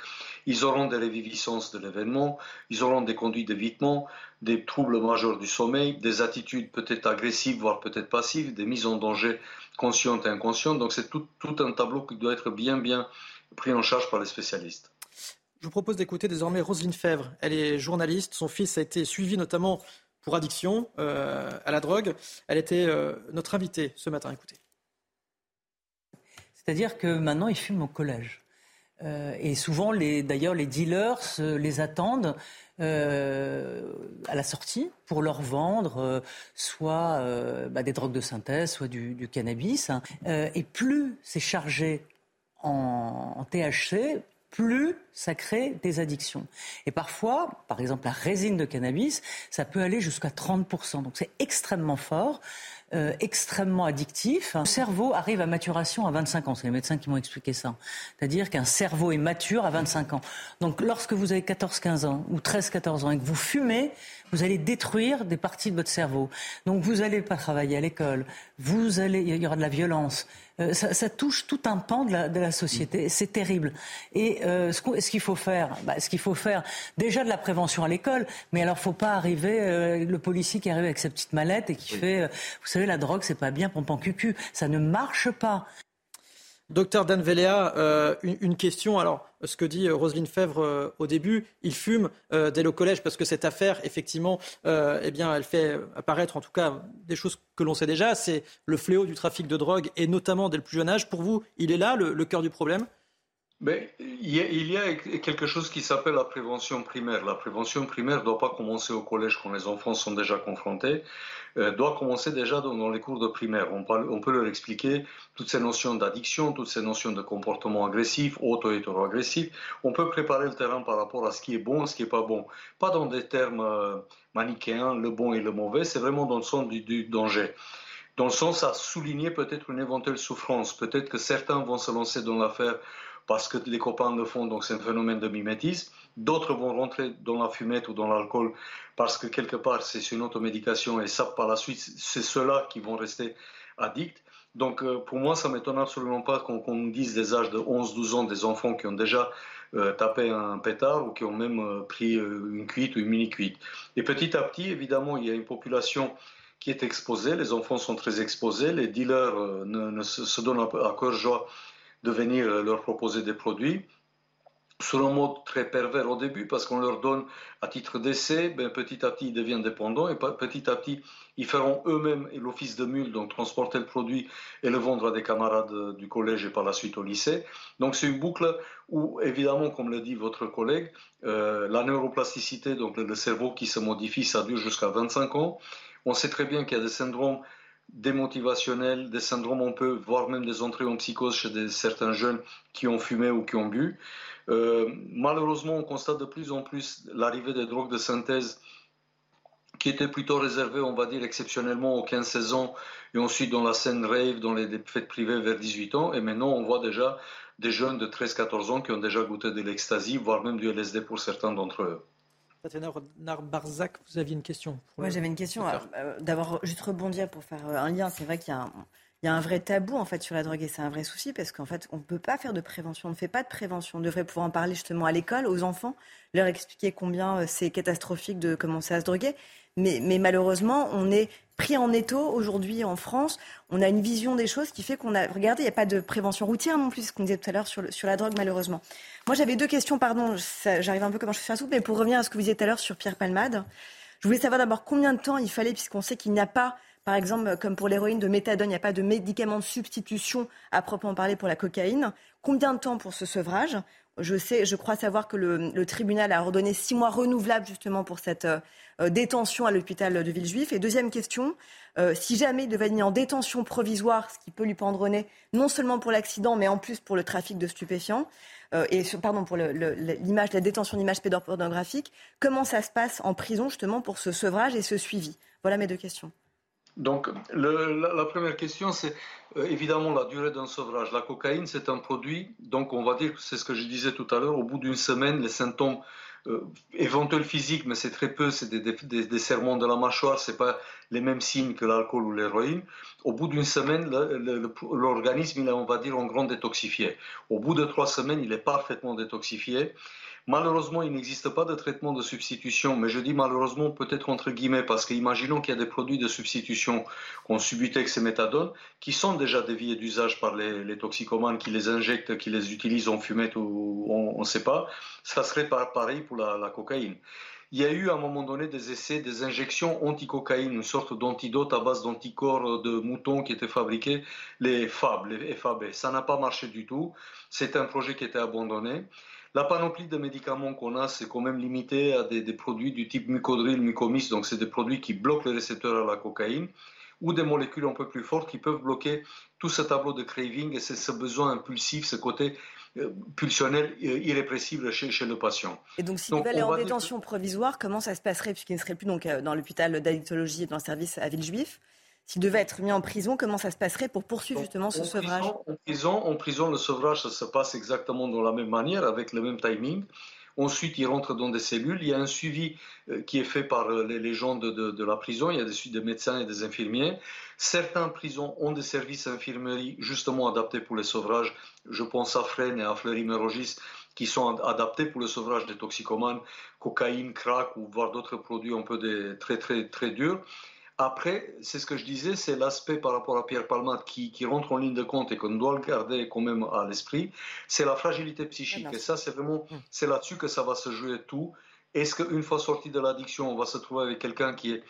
Ils auront des réviviscences de l'événement, ils auront des conduites d'évitement, des troubles majeurs du sommeil, des attitudes peut-être agressives, voire peut-être passives, des mises en danger conscientes et inconscientes. Donc c'est tout, un tableau qui doit être bien bien pris en charge par les spécialistes. Je vous propose d'écouter désormais Roselyne Fèvre. Elle est journaliste. Son fils a été suivi notamment pour addiction euh, à la drogue. Elle était euh, notre invitée ce matin. Écoutez. C'est-à-dire que maintenant, il fume au collège. Euh, et souvent, d'ailleurs, les dealers les attendent à la sortie pour leur vendre soit bah, des drogues de synthèse, soit du, cannabis. Hein. et plus c'est chargé en, THC, plus ça crée des addictions. Et parfois, par exemple, la résine de cannabis, ça peut aller jusqu'à 30%. Donc c'est extrêmement fort. Euh, extrêmement addictif. Le cerveau arrive à maturation à 25 ans. C'est les médecins qui m'ont expliqué ça. C'est-à-dire qu'un cerveau est mature à 25 ans. Donc lorsque vous avez 14-15 ans ou 13-14 ans et que vous fumez, vous allez détruire des parties de votre cerveau. Donc vous n'allez pas travailler à l'école. Vous allez, il y aura de la violence. Euh, ça, touche tout un pan de la, société. C'est terrible. Et euh, ce qu'il faut faire, bah, ce qu'il faut faire, déjà de la prévention à l'école, mais alors faut pas arriver euh, le policier qui arrive avec sa petite mallette et qui fait, vous savez, la drogue c'est pas bien, pompant cucu, ça ne marche pas. Docteur Dan une, question. Alors, ce que dit Roselyne Fèvre au début, il fume dès le collège parce que cette affaire, effectivement, eh bien, elle fait apparaître en tout cas des choses que l'on sait déjà. C'est le fléau du trafic de drogue et notamment dès le plus jeune âge. Pour vous, il est là le cœur du problème? Mais il y, a, quelque chose qui s'appelle la prévention primaire. La prévention primaire ne doit pas commencer au collège quand les enfants sont déjà confrontés, euh, doit commencer déjà dans, les cours de primaire. On, peut leur expliquer toutes ces notions d'addiction, toutes ces notions de comportement agressif, auto-hétéro-agressif. On peut préparer le terrain par rapport à ce qui est bon ce qui n'est pas bon. Pas dans des termes euh, manichéens, le bon et le mauvais, c'est vraiment dans le sens du danger dans le sens à souligner peut-être une éventuelle souffrance. Peut-être que certains vont se lancer dans l'affaire parce que les copains le font, donc c'est un phénomène de mimétisme. D'autres vont rentrer dans la fumette ou dans l'alcool parce que quelque part c'est une automédication et ça par la suite c'est ceux-là qui vont rester addicts. Donc euh, pour moi ça m'étonne absolument pas qu'on dise des âges de 11-12 ans des enfants qui ont déjà euh, tapé un pétard ou qui ont même euh, pris une cuite ou une mini-cuite. Et petit à petit évidemment il y a une population qui est exposée, les enfants sont très exposés, les dealers ne, se, donnent à cœur joie de venir euh, leur proposer des produits sur un mode très pervers au début parce qu'on leur donne à titre d'essai, ben, petit à petit ils deviennent dépendants et petit à petit ils feront eux-mêmes l'office de mule, donc transporter le produit et le vendre à des camarades euh, du collège et par la suite au lycée. Donc c'est une boucle où évidemment, comme le dit votre collègue, euh, la neuroplasticité, donc le cerveau qui se modifie, ça dure jusqu'à 25 ans. On sait très bien qu'il y a des syndromes démotivationnels, des syndromes, on peut voir même des entrées en psychose chez certains jeunes qui ont fumé ou qui ont bu. Euh, malheureusement, on constate de plus en plus l'arrivée des drogues de synthèse qui étaient plutôt réservées, on va dire, exceptionnellement aux 15-16 ans et ensuite dans la scène rave, dans les fêtes privées vers 18 ans. Et maintenant, on voit déjà des jeunes de 13-14 ans qui ont déjà goûté de l'ecstasy, voire même du LSD pour certains d'entre eux. Tatiana Renard-Barzac, vous aviez une question. Moi, j'avais une question. Euh, D'avoir juste rebondir pour faire un lien. C'est vrai qu'il y a un il y a un vrai tabou en fait sur la drogue et c'est un vrai souci parce qu'en fait on ne peut pas faire de prévention, on ne fait pas de prévention. On devrait pouvoir en parler justement à l'école, aux enfants, leur expliquer combien euh, c'est catastrophique de commencer à se droguer. Mais, mais malheureusement, on est pris en étau aujourd'hui en France. On a une vision des choses qui fait qu'on a. Regardez, il n'y a pas de prévention routière non plus, ce qu'on disait tout à l'heure sur, la drogue, malheureusement. Moi, j'avais deux questions, pardon, j'arrive un peu comme je fais un soupe, mais pour revenir à ce que vous disiez tout à l'heure sur Pierre Palmade, je voulais savoir d'abord combien de temps il fallait, puisqu'on sait qu'il n'y a pas par exemple, comme pour l'héroïne de méthadone, il n'y a pas de médicament de substitution à proprement parler pour la cocaïne. Combien de temps pour ce sevrage? Je sais, je crois savoir que le, tribunal a ordonné six mois renouvelables justement pour cette euh, détention à l'hôpital de Villejuif. Et deuxième question, euh, si jamais il devait venir en détention provisoire, ce qui peut lui pendre non seulement pour l'accident, mais en plus pour le trafic de stupéfiants, euh, et pardon pour l'image, la détention d'images pédopornographiques, comment ça se passe en prison justement pour ce sevrage et ce suivi? Voilà mes deux questions. Donc, la, première question, c'est euh, évidemment la durée d'un sevrage. La cocaïne, c'est un produit, donc on va dire, c'est ce que je disais tout à l'heure, au bout d'une semaine, les symptômes euh, éventuels physiques, mais c'est très peu, c'est des, des, serments de la mâchoire, c'est pas les mêmes signes que l'alcool ou l'héroïne. Au bout d'une semaine, l'organisme, il est, on va dire, en grand détoxifié. Au bout de trois semaines, il est parfaitement détoxifié. Malheureusement, il n'existe pas de traitement de substitution, mais je dis malheureusement peut-être entre guillemets, parce qu'imaginons qu'il y a des produits de substitution qu'on Subutex et Méthadone, qui sont déjà déviés d'usage par les, toxicomanes qui les injectent, qui les utilisent en fumette ou on ne sait pas, ça serait pareil pour la, cocaïne. Il y a eu à un moment donné des essais, des injections anti-cocaïne, une sorte d'antidote à base d'anticorps de moutons qui étaient fabriqués, les FAB, les FAB. Ça n'a pas marché du tout. C'est un projet qui était abandonné. La panoplie de médicaments qu'on a, c'est quand même limité à des, produits du type mucodril, mucomis, donc c'est des produits qui bloquent les récepteurs à la cocaïne, ou des molécules un peu plus fortes qui peuvent bloquer tout ce tableau de craving et ce besoin impulsif, ce côté euh, pulsionnel euh, irrépressible chez, chez, le patient. Et donc, s'il devait aller en détention provisoire, comment ça se passerait, puisqu'il ne serait plus donc, euh, dans l'hôpital d'addictologie et dans le service à Villejuif s'il devait être mis en prison, comment ça se passerait pour poursuivre justement ce sevrage? en prison, en prison, le sevrage, ça se passe exactement de la même manière, avec le même timing. Ensuite, il rentre dans des cellules. Il y a un suivi euh, qui est fait par euh, les gens de, la prison. Il y a des, des médecins et des infirmiers. Certaines prisons ont des services d'infirmerie justement adaptés pour les sevrages. Je pense à Fresnes et à Fleury-Mérogis qui sont adaptés pour le sevrage des toxicomanes, cocaïne, crack ou voire d'autres produits un peu des, très très très durs. Après, c'est ce que je disais, c'est l'aspect par rapport à Pierre Palmade qui, rentre en ligne de compte et qu'on doit le garder quand même à l'esprit, c'est la fragilité psychique. Et ça, c'est vraiment, hum. c'est là-dessus que ça va se jouer tout. Est-ce qu'une fois sorti de l'addiction, on va se trouver avec quelqu'un qui est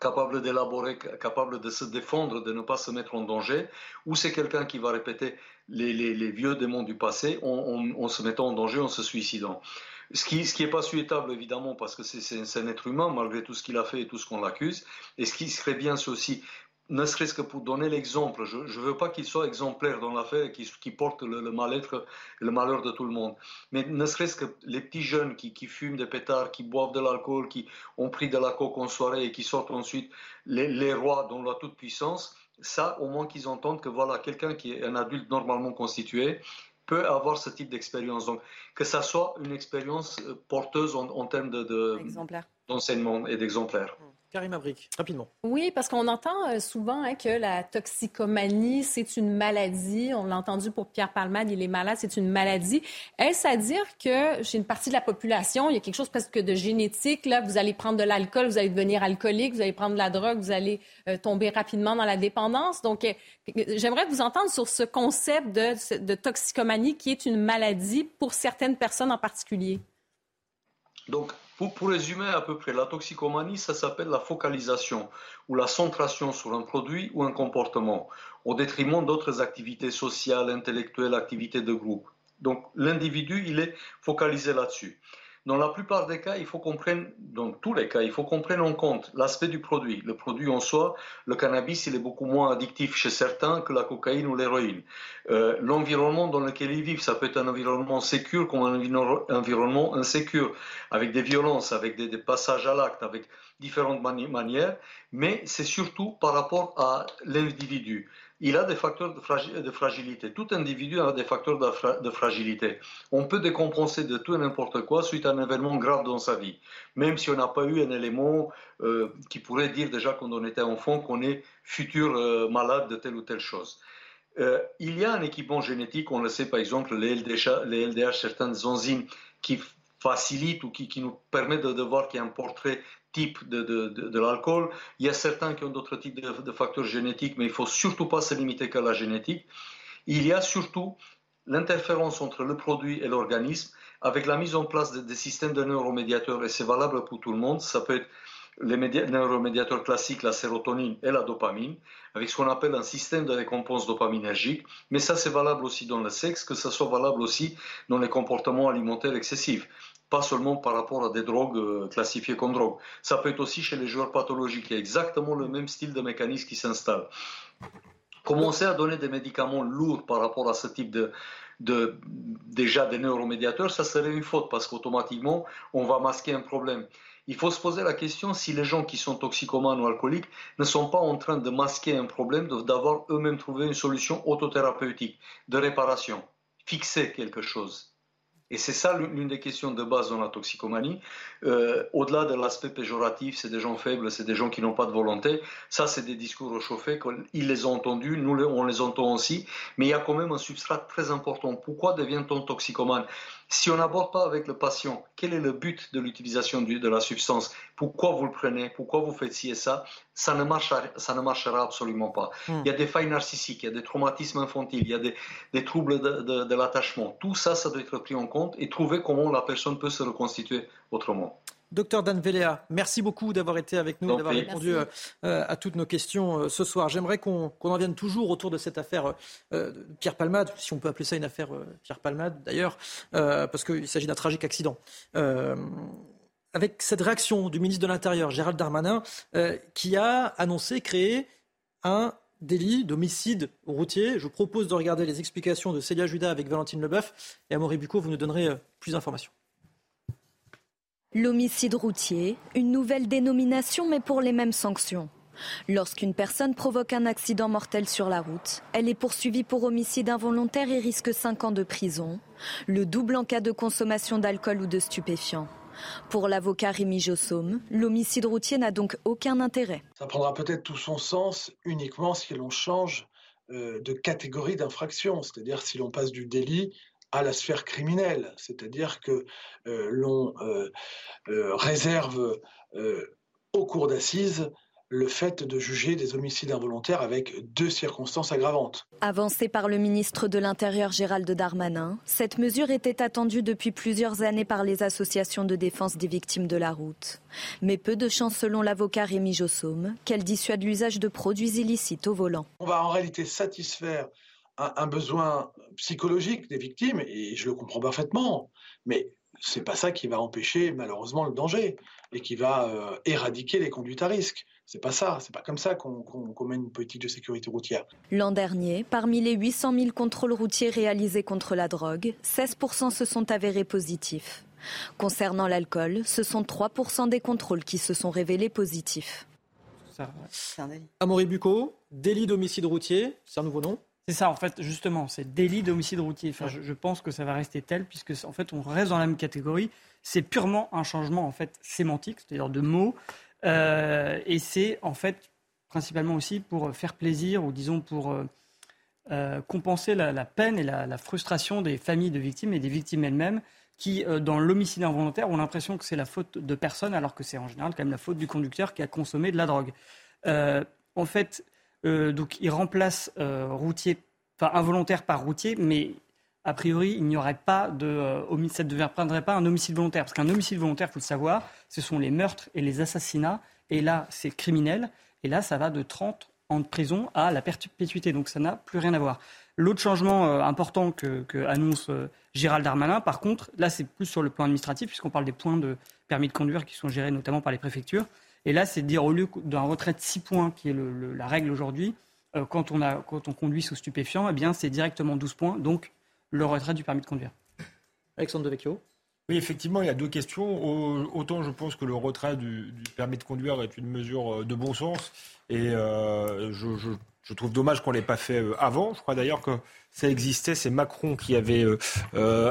capable d'élaborer, capable de se défendre, de ne pas se mettre en danger, ou c'est quelqu'un qui va répéter les, vieux démons du passé en, se mettant en danger, en se suicidant? Ce qui n'est est pas souhaitable, évidemment, parce que c'est un être humain, malgré tout ce qu'il a fait et tout ce qu'on l'accuse. Et ce qui serait bien, c'est aussi, ne serait-ce que pour donner l'exemple, je ne veux pas qu'il soit exemplaire dans l'affaire qu'il porte le, mal-être le malheur de tout le monde. Mais ne serait-ce que les petits jeunes qui, fument des pétards, qui boivent de l'alcool, qui ont pris de la coke en soirée et qui sortent ensuite les, les rois dont la toute-puissance, ça, au moins qu'ils entendent que voilà, quelqu'un qui est un adulte normalement constitué, peut avoir ce type d'expérience. Donc, que ça soit une expérience euh, porteuse en, termes d'enseignement de, et d'exemplaires. Mmh. Karim Abrik, rapidement. Oui, parce qu'on entend euh, souvent hein, que la toxicomanie, c'est une maladie. On l'a entendu pour Pierre Palmade, il est malade, c'est une maladie. Est-ce à dire que chez une partie de la population, il y a quelque chose presque de génétique? Là, vous allez prendre de l'alcool, vous allez devenir alcoolique, vous allez prendre de la drogue, vous allez euh, tomber rapidement dans la dépendance. Donc, euh, j'aimerais vous entendre sur ce concept de, de toxicomanie qui est une maladie pour certaines personnes en particulier. Donc, pour, résumer à peu près, la toxicomanie, ça s'appelle la focalisation ou la centration sur un produit ou un comportement au détriment d'autres activités sociales, intellectuelles, activités de groupe. Donc l'individu, il est focalisé là-dessus. Dans la plupart des cas, il faut qu'on prenne, dans tous les cas, il faut qu'on prenne en compte l'aspect du produit. Le produit en soi, le cannabis, il est beaucoup moins addictif chez certains que la cocaïne ou l'héroïne. Euh, l'environnement dans lequel ils vivent, ça peut être un environnement sécur comme un environnement insécure, avec des violences, avec des, passages à l'acte, avec différentes manières, mais c'est surtout par rapport à l'individu. Il a des facteurs de, fragilité. Tout individu a des facteurs de, fragilité. On peut décompenser de tout et n'importe quoi suite à un événement grave dans sa vie, même si on n'a pas eu un élément euh, qui pourrait dire déjà quand on était enfant qu'on est futur euh, malade de telle ou telle chose. Euh, il y a un équipement génétique, on le sait par exemple, les LDH, certaines enzymes qui facilitent ou qui, nous permettent de, de voir qu'il y a un portrait type de, de, l'alcool. Il y a certains qui ont d'autres types de, facteurs génétiques, mais il ne faut surtout pas se limiter qu'à la génétique. Il y a surtout l'interférence entre le produit et l'organisme avec la mise en place des, systèmes de neuromédiateurs, et c'est valable pour tout le monde. Ça peut être les neuromédiateurs classiques, la sérotonine et la dopamine, avec ce qu'on appelle un système de récompense dopaminergique. Mais ça, c'est valable aussi dans le sexe, que ça soit valable aussi dans les comportements alimentaires excessifs pas seulement par rapport à des drogues euh, classifiées comme drogues. Ça peut être aussi chez les joueurs pathologiques. Il y a exactement le même style de mécanisme qui s'installe. Commencer à donner des médicaments lourds par rapport à ce type de, déjà des neuromédiateurs, ça serait une faute parce qu'automatiquement, on va masquer un problème. Il faut se poser la question si les gens qui sont toxicomanes ou alcooliques ne sont pas en train de masquer un problème, d'avoir eux-mêmes trouvé une solution autothérapeutique, de réparation, fixer quelque chose. Et c'est ça l'une des questions de base dans la toxicomanie. Euh, au-delà de l'aspect péjoratif, c'est des gens faibles, c'est des gens qui n'ont pas de volonté. Ça, c'est des discours réchauffés. Ils les ont entendus, nous on les entend aussi. Mais il y a quand même un substrat très important. Pourquoi devient-on toxicomane? Si on n'aborde pas avec le patient quel est le but de l'utilisation de la substance, pourquoi vous le prenez, pourquoi vous faites ci et ça, ça ne, marchera, ça ne marchera absolument pas. Hmm. Il y a des failles narcissiques, il y a des traumatismes infantiles, il y a des, troubles de, l'attachement. Tout ça, ça doit être pris en compte et trouver comment la personne peut se reconstituer autrement. Docteur Dan Velea, merci beaucoup d'avoir été avec nous et d'avoir répondu euh, euh, à toutes nos questions euh, ce soir. J'aimerais qu'on en vienne toujours autour de cette affaire Pierre Palmade, si on peut appeler ça une affaire Pierre Palmade d'ailleurs, parce qu'il s'agit d'un tragique accident. avec cette réaction du ministre de l'Intérieur, Gérald Darmanin, qui a annoncé créer un délit d'homicide routier. Je propose de regarder les explications de Célia Judas avec Valentine Leboeuf et Amaury Bucco, vous nous donnerez plus d'informations. L'homicide routier, une nouvelle dénomination mais pour les mêmes sanctions. Lorsqu'une personne provoque un accident mortel sur la route, elle est poursuivie pour homicide involontaire et risque 5 ans de prison, le double en cas de consommation d'alcool ou de stupéfiants. Pour l'avocat Rémi Jossaume, l'homicide routier n'a donc aucun intérêt. Ça prendra peut-être tout son sens uniquement si l'on change euh, de catégorie d'infraction, c'est-à-dire si l'on passe du délit à la sphère criminelle, c'est-à-dire que euh, l'on euh, euh, réserve au cours d'assises le fait de juger des homicides involontaires avec deux circonstances aggravantes. Avancée par le ministre de l'Intérieur Gérald Darmanin, cette mesure était attendue depuis plusieurs années par les associations de défense des victimes de la route. Mais peu de chance selon l'avocat Rémi Jossaume qu'elle dissuade l'usage de produits illicites au volant. On va en réalité satisfaire un, besoin psychologique des victimes, et je le comprends parfaitement, mais c'est pas ça qui va empêcher malheureusement le danger et qui va euh, éradiquer les conduites à risque. C'est pas ça, c'est pas comme ça qu'on mène une politique de sécurité routière. L'an dernier, parmi les 800 000 contrôles routiers réalisés contre la drogue, 16% se sont avérés positifs. Concernant l'alcool, ce sont 3% des contrôles qui se sont révélés positifs. Amaury Bucco, délit d'homicide routier, c'est un nouveau nom c'est ça, en fait, justement, c'est délit d'homicide routier. Enfin, je, pense que ça va rester tel, puisque en fait, on reste dans la même catégorie. C'est purement un changement en fait sémantique, c'est-à-dire de mots, euh, et c'est en fait principalement aussi pour faire plaisir ou disons pour euh, euh, compenser la, peine et la, frustration des familles de victimes et des victimes elles-mêmes qui, dans l'homicide involontaire, ont l'impression que c'est la faute de personne, alors que c'est en général quand même la faute du conducteur qui a consommé de la drogue. en fait, donc il remplace euh, routier, enfin involontaire par routier, mais a priori, il n'y aurait pas de euh, ça ne deviendrait pas un homicide volontaire, parce qu'un homicide volontaire, il faut le savoir, ce sont les meurtres et les assassinats, et là, c'est criminel, et là, ça va de 30 ans de prison à la perpétuité, donc ça n'a plus rien à voir. L'autre changement important que, que, annonce Gérald Darmanin, par contre, là, c'est plus sur le plan administratif, puisqu'on parle des points de permis de conduire qui sont gérés notamment par les préfectures. Et là, c'est de dire au lieu d'un retrait de 6 points, qui est la règle aujourd'hui, euh, quand, on quand on conduit sous stupéfiant, eh bien, c'est directement 12 points, donc le retrait du permis de conduire. Alexandre Devecchio. Oui, effectivement, il y a deux questions. Autant je pense que le retrait du, permis de conduire est une mesure euh, de bon sens, et euh, je, Je trouve dommage qu'on l'ait pas fait avant. Je crois d'ailleurs que ça existait. C'est Macron qui avait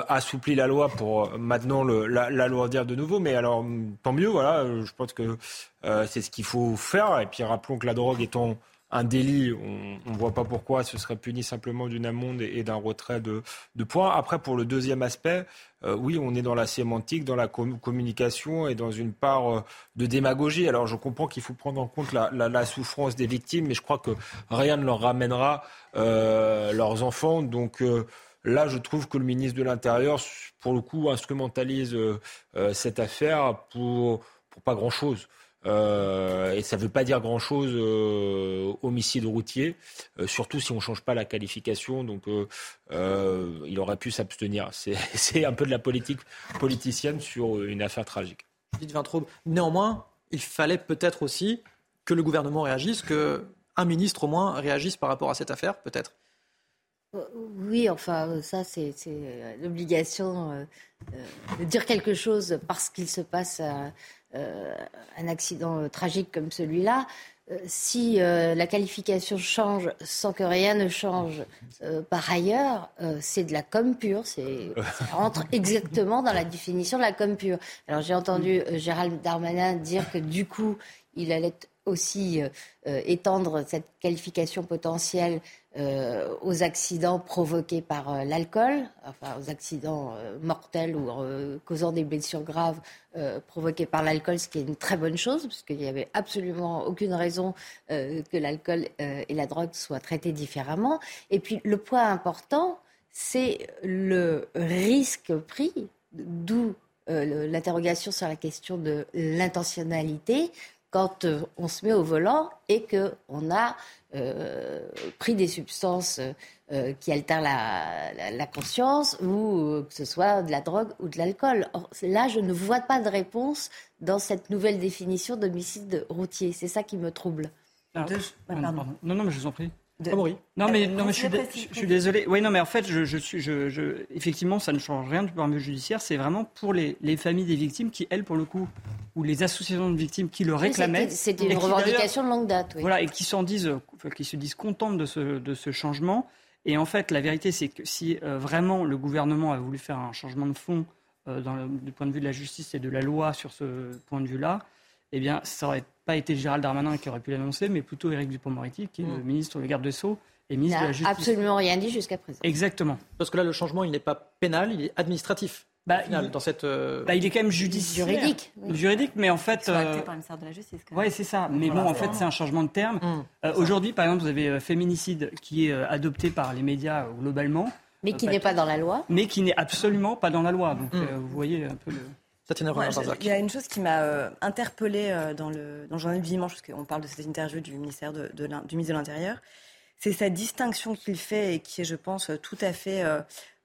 assoupli la loi pour maintenant l'alourdir de nouveau. Mais alors, tant mieux, voilà. Je pense que c'est ce qu'il faut faire. Et puis rappelons que la drogue étant un délit, on ne voit pas pourquoi ce serait puni simplement d'une amende et, d'un retrait de, points. Après, pour le deuxième aspect, euh, oui, on est dans la sémantique, dans la communication et dans une part euh, de démagogie. Alors, je comprends qu'il faut prendre en compte la, souffrance des victimes, mais je crois que rien ne leur ramènera euh, leurs enfants. Donc, là, je trouve que le ministre de l'Intérieur, pour le coup, instrumentalise cette affaire pour, pour pas grand-chose. Euh, et ça ne veut pas dire grand-chose euh, homicide routier, euh, surtout si on ne change pas la qualification. Donc il aurait pu s'abstenir. C'est un peu de la politique politicienne sur une affaire tragique. Néanmoins, il fallait peut-être aussi que le gouvernement réagisse, qu'un ministre au moins réagisse par rapport à cette affaire, peut-être. Oui, enfin, ça, c'est l'obligation de dire quelque chose parce qu'il se passe euh, un accident euh, tragique comme celui-là, euh, si la qualification change sans que rien ne change par ailleurs, c'est de la com pure. ça rentre exactement dans la définition de la com pure. Alors j'ai entendu Gérald Darmanin dire que du coup, il allait aussi étendre cette qualification potentielle euh, aux accidents provoqués par euh, l'alcool, enfin aux accidents euh, mortels ou causant des blessures graves provoqués par l'alcool, ce qui est une très bonne chose, puisqu'il n'y avait absolument aucune raison que l'alcool et la drogue soient traités différemment. Et puis le point important, c'est le risque pris, d'où l'interrogation sur la question de l'intentionnalité quand on se met au volant et qu'on a pris des substances euh, qui altèrent la, conscience ou euh, que ce soit de la drogue ou de l'alcool. Là, je ne vois pas de réponse dans cette nouvelle définition d'homicide routier. C'est ça qui me trouble. Non, non, mais je vous en prie. Non, mais, non, mais je, suis, désolé. Oui, non, mais en fait, je, suis, je, effectivement, ça ne change rien du point de vue judiciaire. C'est vraiment pour les, les, familles des victimes qui, elles, pour le coup, ou les associations de victimes qui le réclamaient. C'était une revendication de longue date. Oui. Voilà, et qui, s'en disent, qui se disent contentes de ce, de ce changement. Et en fait, la vérité, c'est que si euh, vraiment le gouvernement a voulu faire un changement de fond euh, dans le, du point de vue de la justice et de la loi sur ce point de vue-là, eh bien, ça aurait pas été Gérald Darmanin qui aurait pu l'annoncer, mais plutôt Éric Dupond-Moretti, qui est le mm. ministre, le garde des Sceaux et ministre de la Justice. absolument rien dit jusqu'à présent. Exactement. Parce que là, le changement, il n'est pas pénal, il est administratif. Bah, il, dans cette, euh, bah, il est quand même judiciaire. Juridique. Juridique, mais en fait. Euh... par le ministère de la Justice. Oui, c'est ça. Mais bon, en fait, c'est un changement de terme. Mm. Euh, aujourd'hui, par exemple, vous avez euh, féminicide qui est adopté par les médias globalement. Mais qui n'est pas dans la loi. Mais qui n'est absolument pas dans la loi. Donc, mm. vous voyez un peu le. Il y a une chose qui m'a euh, interpellée euh, dans le, dans le journal du dimanche, parce qu'on parle de cette interview du, ministère de, du ministre de l'Intérieur, c'est cette distinction qu'il fait et qui est, je pense, tout à fait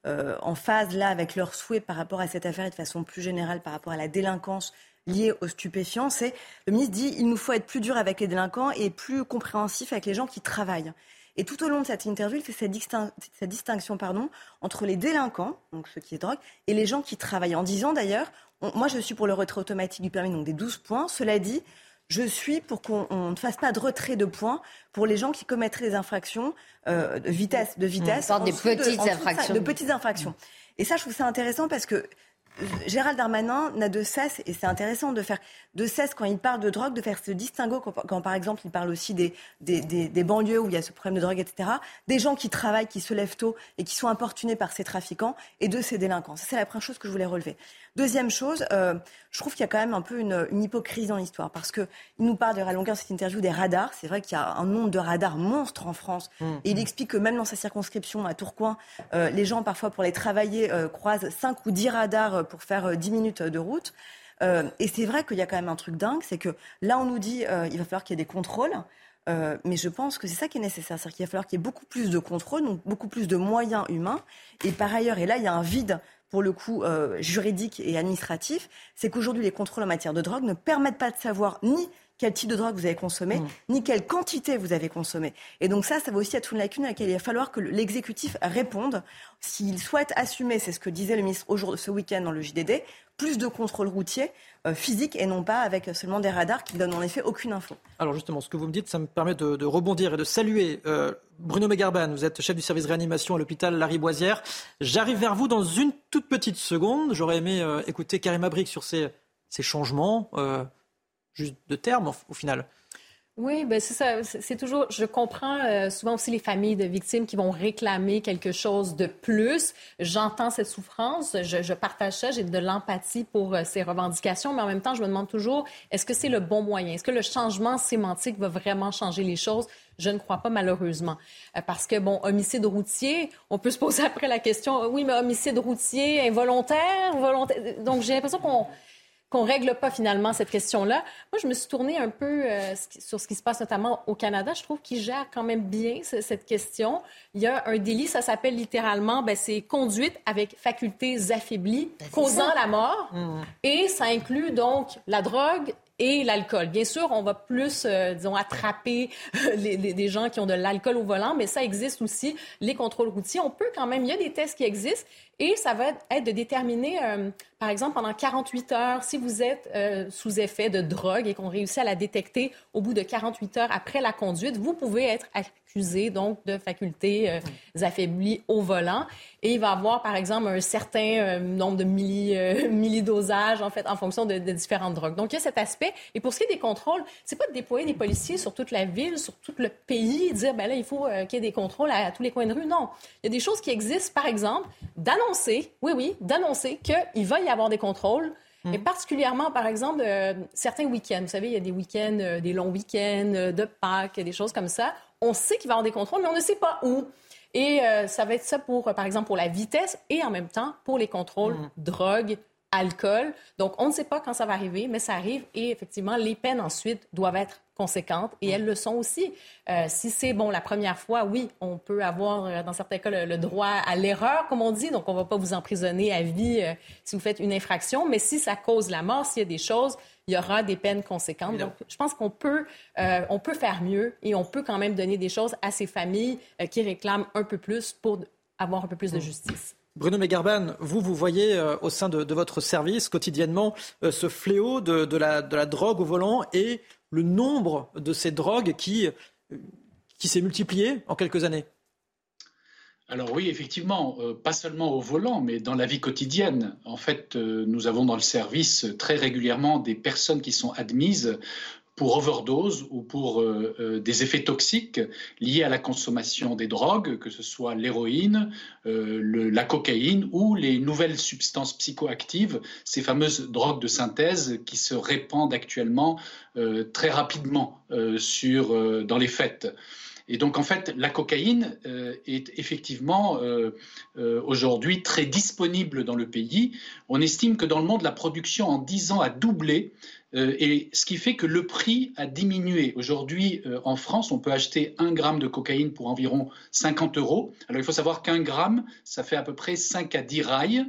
euh, en phase là avec leurs souhaits par rapport à cette affaire et de façon plus générale par rapport à la délinquance liée aux stupéfiants. C'est le ministre dit il nous faut être plus dur avec les délinquants et plus compréhensif avec les gens qui travaillent. Et tout au long de cette interview, il fait cette, cette distinction pardon, entre les délinquants, donc ceux qui droguent, et les gens qui travaillent. En disant d'ailleurs, moi, je suis pour le retrait automatique du permis, donc des 12 points. Cela dit, je suis pour qu'on ne fasse pas de retrait de points pour les gens qui commettraient des infractions euh, de vitesse, de vitesse, des petites infractions, de petites infractions. Et ça, je trouve ça intéressant parce que Gérald Darmanin n'a de cesse, et c'est intéressant de faire de cesse quand il parle de drogue, de faire ce distinguo quand, par exemple il parle aussi des, des, banlieues où il y a ce problème de drogue, etc. Des gens qui travaillent, qui se lèvent tôt et qui sont importunés par ces trafiquants et de ces délinquants. C'est la première chose que je voulais relever. Deuxième chose, euh, je trouve qu'il y a quand même un peu une, hypocrisie dans l'histoire parce qu'il nous parle de longueur cette interview des radars. C'est vrai qu'il y a un nombre de radars monstres en France mmh. et il explique que même dans sa circonscription à Tourcoing, euh, les gens parfois pour les travailler euh, croisent 5 ou 10 radars pour faire 10 minutes de route. et c'est vrai qu'il y a quand même un truc dingue, c'est que là on nous dit il va falloir qu'il y ait des contrôles. mais je pense que c'est ça qui est nécessaire. C'est-à-dire qu'il va falloir qu'il y ait beaucoup plus de contrôles, donc beaucoup plus de moyens humains. Et par ailleurs, et là, il y a un vide pour le coup euh, juridique et administratif, c'est qu'aujourd'hui les contrôles en matière de drogue ne permettent pas de savoir ni quel type de drogue vous avez consommé, Mm. ni quelle quantité vous avez consommé. Et donc ça, ça va aussi être une lacune à laquelle il va falloir que l'exécutif réponde. S'il souhaite assumer, c'est ce que disait le ministre aujourd'hui, ce week-end dans le JDD, plus de contrôle routier euh, physique et non pas avec seulement des radars qui ne donnent en effet aucune info. Alors justement, ce que vous me dites, ça me permet de, rebondir et de saluer euh, Bruno Megarban. Vous êtes chef du service réanimation à l'hôpital Lariboisière. J'arrive vers vous dans une toute petite seconde. J'aurais aimé euh, écouter Karim Abrik sur ces, ces changements, juste de termes au final. Oui, ben c'est ça. C'est toujours. Je comprends euh, souvent aussi les familles de victimes qui vont réclamer quelque chose de plus. J'entends cette souffrance. Je, partage ça. J'ai de l'empathie pour euh, ces revendications, mais en même temps, je me demande toujours est-ce que c'est le bon moyen? Est-ce que le changement sémantique va vraiment changer les choses? Je ne crois pas malheureusement. Euh, Parce que, bon, homicide routier, on peut se poser après la question, oui, mais homicide routier involontaire, volontaire. Donc, j'ai l'impression qu'on qu'on règle pas finalement cette question-là. Moi, je me suis tournée un peu euh, sur ce qui se passe notamment au Canada. Je trouve qu'ils gèrent quand même bien ce- cette question. Il y a un délit, ça s'appelle littéralement, ben, c'est conduite avec facultés affaiblies causant ça. la mort. Et ça inclut donc la drogue et l'alcool. Bien sûr, on va plus, euh, disons, attraper les, les- des gens qui ont de l'alcool au volant, mais ça existe aussi, les contrôles routiers. On peut quand même, il y a des tests qui existent et ça va être de déterminer, euh, par exemple, pendant 48 heures, si vous êtes euh, sous effet de drogue et qu'on réussit à la détecter au bout de 48 heures après la conduite, vous pouvez être accusé donc de facultés euh, affaiblies au volant. Et il va avoir, par exemple, un certain euh, nombre de milli, euh, millidosages, en fait, en fonction de, de différentes drogues. Donc, il y a cet aspect. Et pour ce qui est des contrôles, c'est pas de déployer des policiers sur toute la ville, sur tout le pays, et dire, ben là, il faut euh, qu'il y ait des contrôles à, à tous les coins de rue. Non. Il y a des choses qui existent, par exemple, d'annoncer, oui, oui, d'annoncer qu'il va y avoir des contrôles. Et particulièrement, par exemple, euh, certains week-ends. Vous savez, il y a des week-ends, euh, des longs week-ends euh, de Pâques, des choses comme ça. On sait qu'il va y avoir des contrôles, mais on ne sait pas où. Et euh, ça va être ça pour, euh, par exemple, pour la vitesse et en même temps pour les contrôles drogue, alcool. Donc, on ne sait pas quand ça va arriver, mais ça arrive et effectivement, les peines ensuite doivent être conséquentes et elles le sont aussi. Euh, si c'est, bon, la première fois, oui, on peut avoir, dans certains cas, le, le droit à l'erreur, comme on dit. Donc, on ne va pas vous emprisonner à vie euh, si vous faites une infraction, mais si ça cause la mort, s'il y a des choses, il y aura des peines conséquentes. Donc, je pense qu'on peut, euh, on peut faire mieux et on peut quand même donner des choses à ces familles euh, qui réclament un peu plus pour avoir un peu plus de justice. Bruno Megarban, vous, vous voyez euh, au sein de, de votre service quotidiennement ce fléau de, de la, de la drogue au volant et le nombre de ces drogues qui, qui s'est multiplié en quelques années? Alors oui, effectivement, euh, pas seulement au volant, mais dans la vie quotidienne. En fait, euh, nous avons dans le service très régulièrement des personnes qui sont admises pour overdose ou pour euh, des effets toxiques liés à la consommation des drogues, que ce soit l'héroïne, la cocaïne ou les nouvelles substances psychoactives, ces fameuses drogues de synthèse qui se répandent actuellement très rapidement dans les fêtes. Et donc, en fait, la cocaïne euh, est effectivement euh, euh, aujourd'hui très disponible dans le pays. On estime que dans le monde, la production en 10 ans a doublé, et ce qui fait que le prix a diminué. Aujourd'hui, en France, on peut acheter un gramme de cocaïne pour environ 50 euros. Alors, il faut savoir qu'un gramme, ça fait à peu près 5 à 10 rails.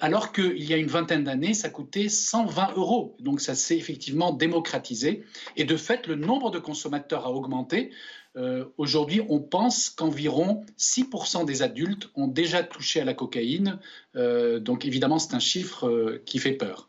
Alors qu'il y a une vingtaine d'années, ça coûtait 120 euros. Donc ça s'est effectivement démocratisé. Et de fait, le nombre de consommateurs a augmenté. Euh, Aujourd'hui, on pense qu'environ 6% des adultes ont déjà touché à la cocaïne. Euh, donc évidemment, c'est un chiffre euh, qui fait peur.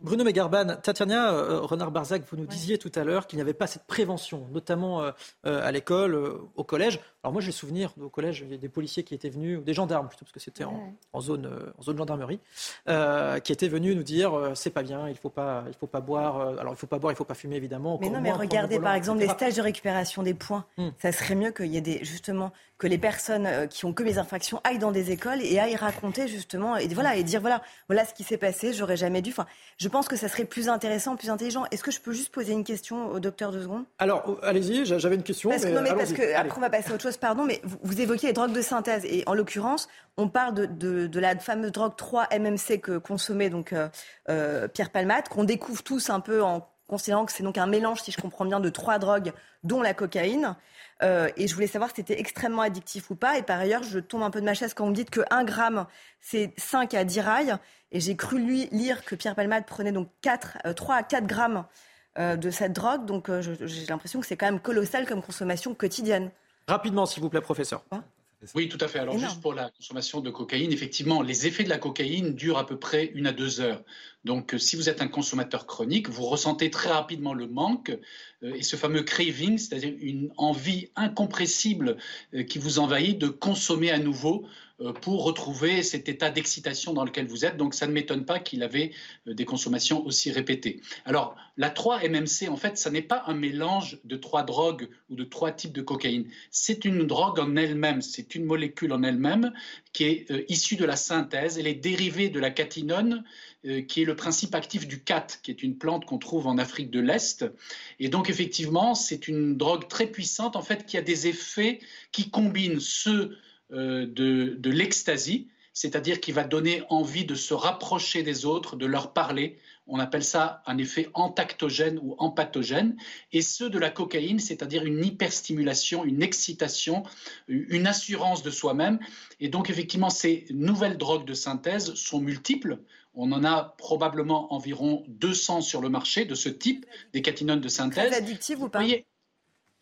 Bruno Megarban, Tatiana euh, Renard-Barzac, vous nous disiez tout à l'heure qu'il n'y avait pas cette prévention, notamment euh, euh, à l'école, au collège. Alors moi, j'ai le souvenir au collège, il y a des policiers qui étaient venus, ou des gendarmes plutôt, parce que c'était en, Ouais. en zone, en zone gendarmerie, qui étaient venus nous dire c'est pas bien, il faut pas, il faut pas boire. alors il faut pas boire, il faut pas fumer évidemment. Mais non, mais regardez par exemple les stages de récupération des points. Ça serait mieux qu'il y ait des, justement que les personnes qui ont commis des infractions aillent dans des écoles et aillent raconter justement et voilà et dire voilà voilà ce qui s'est passé, j'aurais jamais dû. Enfin, je pense que ça serait plus intéressant, plus intelligent. Est-ce que je peux juste poser une question au docteur deux secondes Alors euh, allez-y, j'a- j'avais une question. parce que, mais, non, mais parce que après on va passer à autre chose, pardon, mais vous, vous évoquiez les drogues de synthèse et en l'occurrence, on parle de, de, de la fameuse drogue 3 MMC que consommait donc euh, euh, Pierre Palmate, qu'on découvre tous un peu en considérant que c'est donc un mélange, si je comprends bien, de trois drogues, dont la cocaïne. Euh, et je voulais savoir si c'était extrêmement addictif ou pas. Et par ailleurs, je tombe un peu de ma chaise quand vous me dites que 1 gramme, c'est 5 à 10 rails. Et j'ai cru lui lire que Pierre Palmade prenait donc 4, euh, 3 à 4 grammes de cette drogue. Donc j'ai l'impression que c'est quand même colossal comme consommation quotidienne. Rapidement, s'il vous plaît, professeur. Oui, tout à fait. Alors, juste pour la consommation de cocaïne, effectivement, les effets de la cocaïne durent à peu près une à deux heures. Donc, euh, si vous êtes un consommateur chronique, vous ressentez très rapidement le manque euh, et ce fameux craving, c'est-à-dire une envie incompressible euh, qui vous envahit de consommer à nouveau pour retrouver cet état d'excitation dans lequel vous êtes. Donc, ça ne m'étonne pas qu'il avait des consommations aussi répétées. Alors, la 3-MMC, en fait, ça n'est pas un mélange de trois drogues ou de trois types de cocaïne. C'est une drogue en elle-même, c'est une molécule en elle-même qui est issue de la synthèse. Elle est dérivée de la catinone euh, qui est le principe actif du cat, qui est une plante qu'on trouve en Afrique de l'Est. Et donc, effectivement, c'est une drogue très puissante, en fait, qui a des effets qui combinent ceux euh, de, de c'est-à-dire qui va donner envie de se rapprocher des autres, de leur parler. On appelle ça un effet entactogène ou empathogène. Et ceux de la cocaïne, c'est-à-dire une hyperstimulation, une excitation, une assurance de soi-même. Et donc, effectivement, ces nouvelles drogues de synthèse sont multiples. On en a probablement environ 200 sur le marché de ce type, des catinones de synthèse. Très addictives ou pas?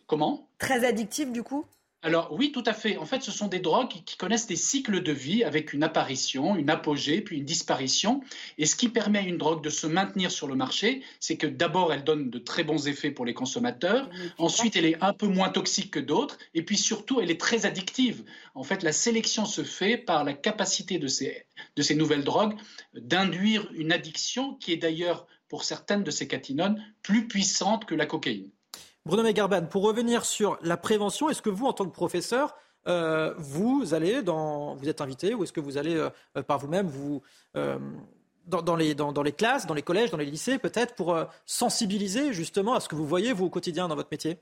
Comment? Très addictives du coup? Alors oui, tout à fait. En fait, ce sont des drogues qui connaissent des cycles de vie avec une apparition, une apogée, puis une disparition. Et ce qui permet à une drogue de se maintenir sur le marché, c'est que d'abord, elle donne de très bons effets pour les consommateurs. Ensuite, elle est un peu moins toxique que d'autres. Et puis surtout, elle est très addictive. En fait, la sélection se fait par la capacité de ces, de ces nouvelles drogues d'induire une addiction qui est d'ailleurs, pour certaines de ces catinones, plus puissante que la cocaïne. Bruno Megarban, pour revenir sur la prévention, est-ce que vous, en tant que professeur, euh, vous allez vous êtes invité ou est-ce que vous allez euh, par vous-même vous, euh, dans, les, dans, les, classes, dans les collèges, dans les lycées peut-être pour sensibiliser justement à ce que vous voyez vous au quotidien dans votre métier?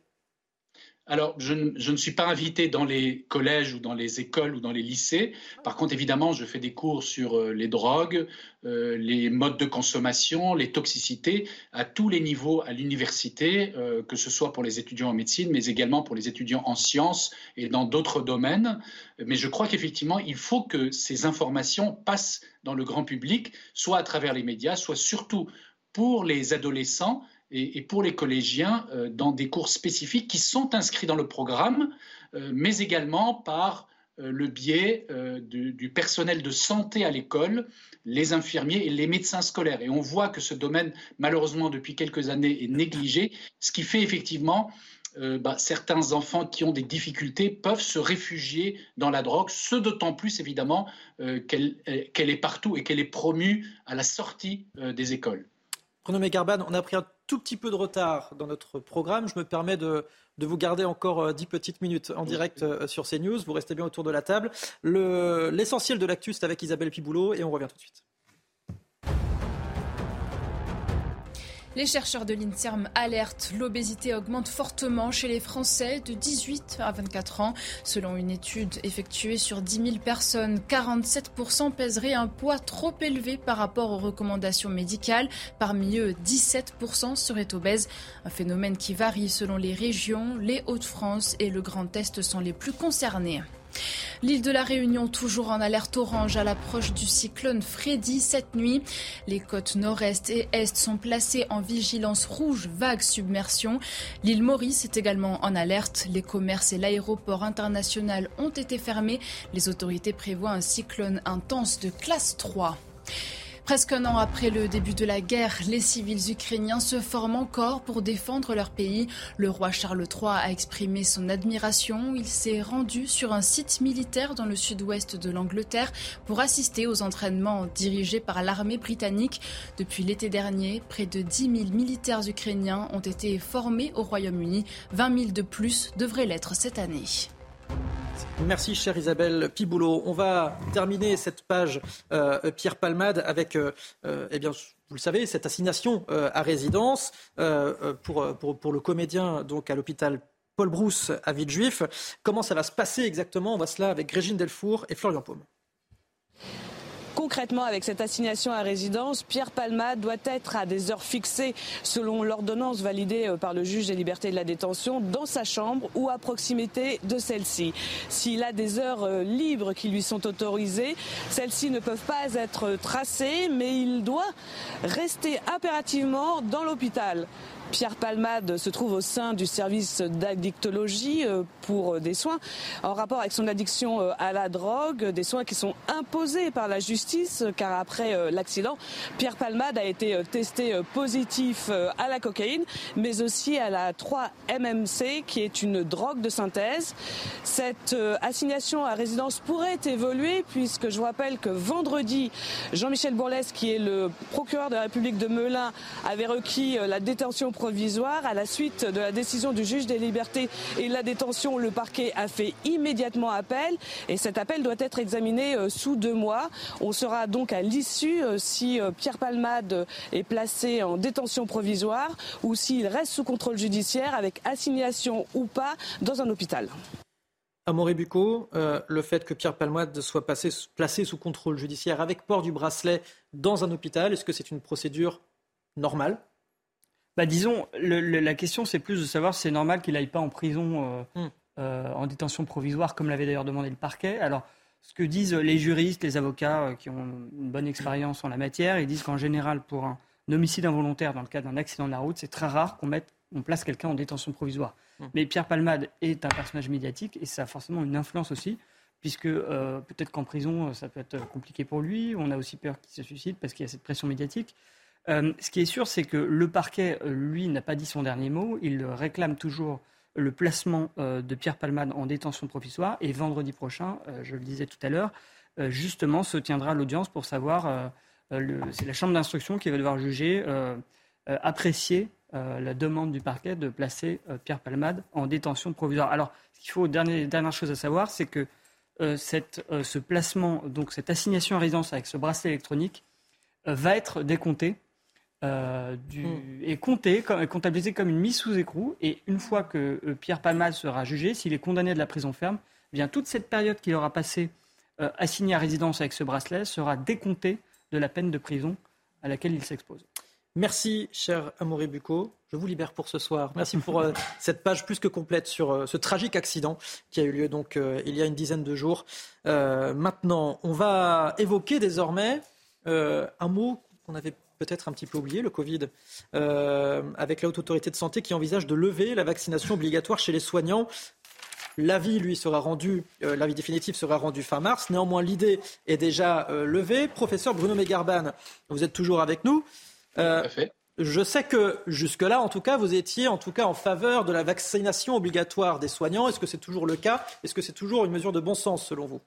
Alors, je ne, suis pas invité dans les collèges ou dans les écoles ou dans les lycées. Par contre, évidemment, je fais des cours sur euh, les drogues, euh, les modes de consommation, les toxicités à tous les niveaux à l'université, euh, que ce soit pour les étudiants en médecine, mais également pour les étudiants en sciences et dans d'autres domaines. Mais je crois qu'effectivement, il faut que ces informations passent dans le grand public, soit à travers les médias, soit surtout pour les adolescents et, pour les collégiens euh, dans des cours spécifiques qui sont inscrits dans le programme, euh, mais également par euh, le biais du, personnel de santé à l'école, les infirmiers et les médecins scolaires. Et on voit que ce domaine, malheureusement, depuis quelques années, est négligé, ce qui fait effectivement bah, certains enfants qui ont des difficultés peuvent se réfugier dans la drogue, ce d'autant plus évidemment qu'elle est partout et qu'elle est promue à la sortie des écoles. Bruno Garban, on a pris un tout petit peu de retard dans notre programme. Je me permets de, vous garder encore euh, dix petites minutes en direct euh, sur CNews. Vous restez bien autour de la table. L'essentiel de l'actu, c'est avec Isabelle Piboulot et on revient tout de suite. Les chercheurs de l'INSERM alertent, l'obésité augmente fortement chez les Français de 18 à 24 ans. Selon une étude effectuée sur 10 000 personnes, 47% pèseraient un poids trop élevé par rapport aux recommandations médicales. Parmi eux, 17% seraient obèses. Un phénomène qui varie selon les régions. Les Hauts-de-France et le Grand Est sont les plus concernés. L'île de la Réunion toujours en alerte orange à l'approche du cyclone Freddy cette nuit. Les côtes nord-est et est sont placées en vigilance rouge vague submersion. L'île Maurice est également en alerte. Les commerces et l'aéroport international ont été fermés. Les autorités prévoient un cyclone intense de classe 3. Presque un an après le début de la guerre, les civils ukrainiens se forment encore pour défendre leur pays. Le roi Charles III a exprimé son admiration. Il s'est rendu sur un site militaire dans le sud-ouest de l'Angleterre pour assister aux entraînements dirigés par l'armée britannique. Depuis l'été dernier, près de 10 000 militaires ukrainiens ont été formés au Royaume-Uni. 20 000 de plus devraient l'être cette année. Merci, chère Isabelle Piboulot. On va terminer cette page euh, Pierre Palmade avec, euh, euh, eh bien, vous le savez, cette assignation à résidence pour, pour, pour, le comédien donc à l'hôpital Paul Brousse à Villejuif. Comment ça va se passer exactement? On va cela avec Régine Delfour et Florian Paume. Concrètement, avec cette assignation à résidence, Pierre Palma doit être à des heures fixées selon l'ordonnance validée euh, par le juge des libertés de la détention dans sa chambre ou à proximité de celle-ci. S'il a des heures euh, libres qui lui sont autorisées, celles-ci ne peuvent pas être tracées, mais il doit rester impérativement dans l'hôpital. Pierre Palmade se trouve au sein du service d'addictologie pour des soins en rapport avec son addiction à la drogue, des soins qui sont imposés par la justice, car après l'accident, Pierre Palmade a été testé positif à la cocaïne, mais aussi à la 3-MMC, qui est une drogue de synthèse. Cette assignation à résidence pourrait évoluer, puisque je vous rappelle que vendredi, Jean-Michel Bourlès, qui est le procureur de la République de Melun, avait requis euh, la détention. À la suite de la décision du juge des libertés et la détention, le parquet a fait immédiatement appel et cet appel doit être examiné euh, sous deux mois. On sera donc à l'issue euh, si Pierre Palmade est placé en détention provisoire ou s'il reste sous contrôle judiciaire avec assignation ou pas dans un hôpital. Amaury Bucco, euh, le fait que Pierre Palmade soit placé sous contrôle judiciaire avec port du bracelet dans un hôpital, est-ce que c'est une procédure normale? Bah, Disons, la question c'est plus de savoir si c'est normal qu'il n'aille pas en prison euh, hmm. euh, en détention provisoire, comme l'avait d'ailleurs demandé le parquet. Alors, ce que disent les juristes, les avocats qui ont une bonne expérience en la matière, ils disent qu'en général, pour un homicide involontaire dans le cas d'un accident de la route, c'est très rare qu'on mette on place quelqu'un en détention provisoire. Hum. Mais Pierre Palmade est un personnage médiatique et ça a forcément une influence aussi, puisque euh, peut-être qu'en prison, ça peut être compliqué pour lui. On a aussi peur qu'il se suicide parce qu'il y a cette pression médiatique. Euh, ce qui est sûr, c'est que le parquet, lui, n'a pas dit son dernier mot. Il réclame toujours le placement euh, de Pierre Palmade en détention provisoire. Et vendredi prochain, je le disais tout à l'heure, justement, se tiendra l'audience pour savoir. c'est la chambre d'instruction qui va devoir juger, apprécier euh, la demande du parquet de placer euh, Pierre Palmade en détention provisoire. Alors, ce qu'il faut, dernière, chose à savoir, c'est que euh, ce placement, donc cette assignation à résidence avec ce bracelet électronique, va être décompté du, hmm. et compté, comptabilisé comme une mise sous écrou. Et une fois que Pierre Palmade sera jugé, s'il est condamné à de la prison ferme, eh bien toute cette période qu'il aura passée assigné à résidence avec ce bracelet sera décomptée de la peine de prison à laquelle il s'expose. Merci, cher Amaury Bucco. Je vous libère pour ce soir. Merci pour euh, cette page plus que complète sur euh, ce tragique accident qui a eu lieu donc euh, il y a une dizaine de jours. maintenant, on va évoquer désormais un mot qu'on avait peut-être un petit peu oublié, le Covid, avec la Haute Autorité de Santé qui envisage de lever la vaccination obligatoire chez les soignants. L'avis, lui, sera rendu, l'avis définitif sera rendu fin mars. Néanmoins, l'idée est déjà levée. Professeur Bruno Megarban, vous êtes toujours avec nous. Euh, je sais que jusque-là, en tout cas, vous étiez en tout cas en faveur de la vaccination obligatoire des soignants. Est-ce que c'est toujours le cas? Est-ce que c'est toujours une mesure de bon sens selon vous?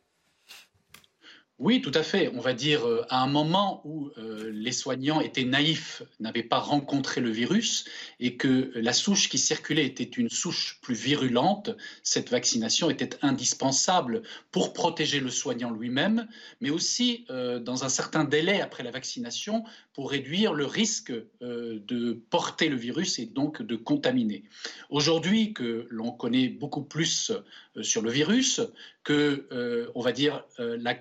Oui, tout à fait. On va dire euh, à un moment où euh, les soignants étaient naïfs, n'avaient pas rencontré le virus et que la souche qui circulait était une souche plus virulente, cette vaccination était indispensable pour protéger le soignant lui-même, mais aussi euh, dans un certain délai après la vaccination pour réduire le risque de porter le virus et donc de contaminer. Aujourd'hui que l'on connaît beaucoup plus sur le virus, que, on va dire, la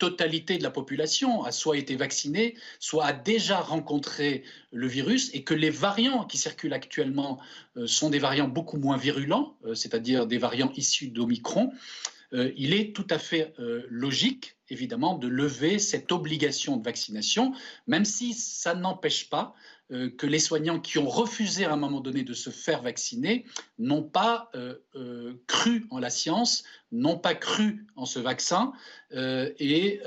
quasi-totalité de la population a soit été vaccinée, soit a déjà rencontré le virus, et que les variants qui circulent actuellement euh, sont des variants beaucoup moins virulents, c'est-à-dire des variants issus d'Omicron, il est tout à fait logique, évidemment, de lever cette obligation de vaccination, même si ça n'empêche pas euh, que les soignants qui ont refusé à un moment donné de se faire vacciner n'ont pas euh, euh, cru en la science, n'ont pas cru en ce vaccin et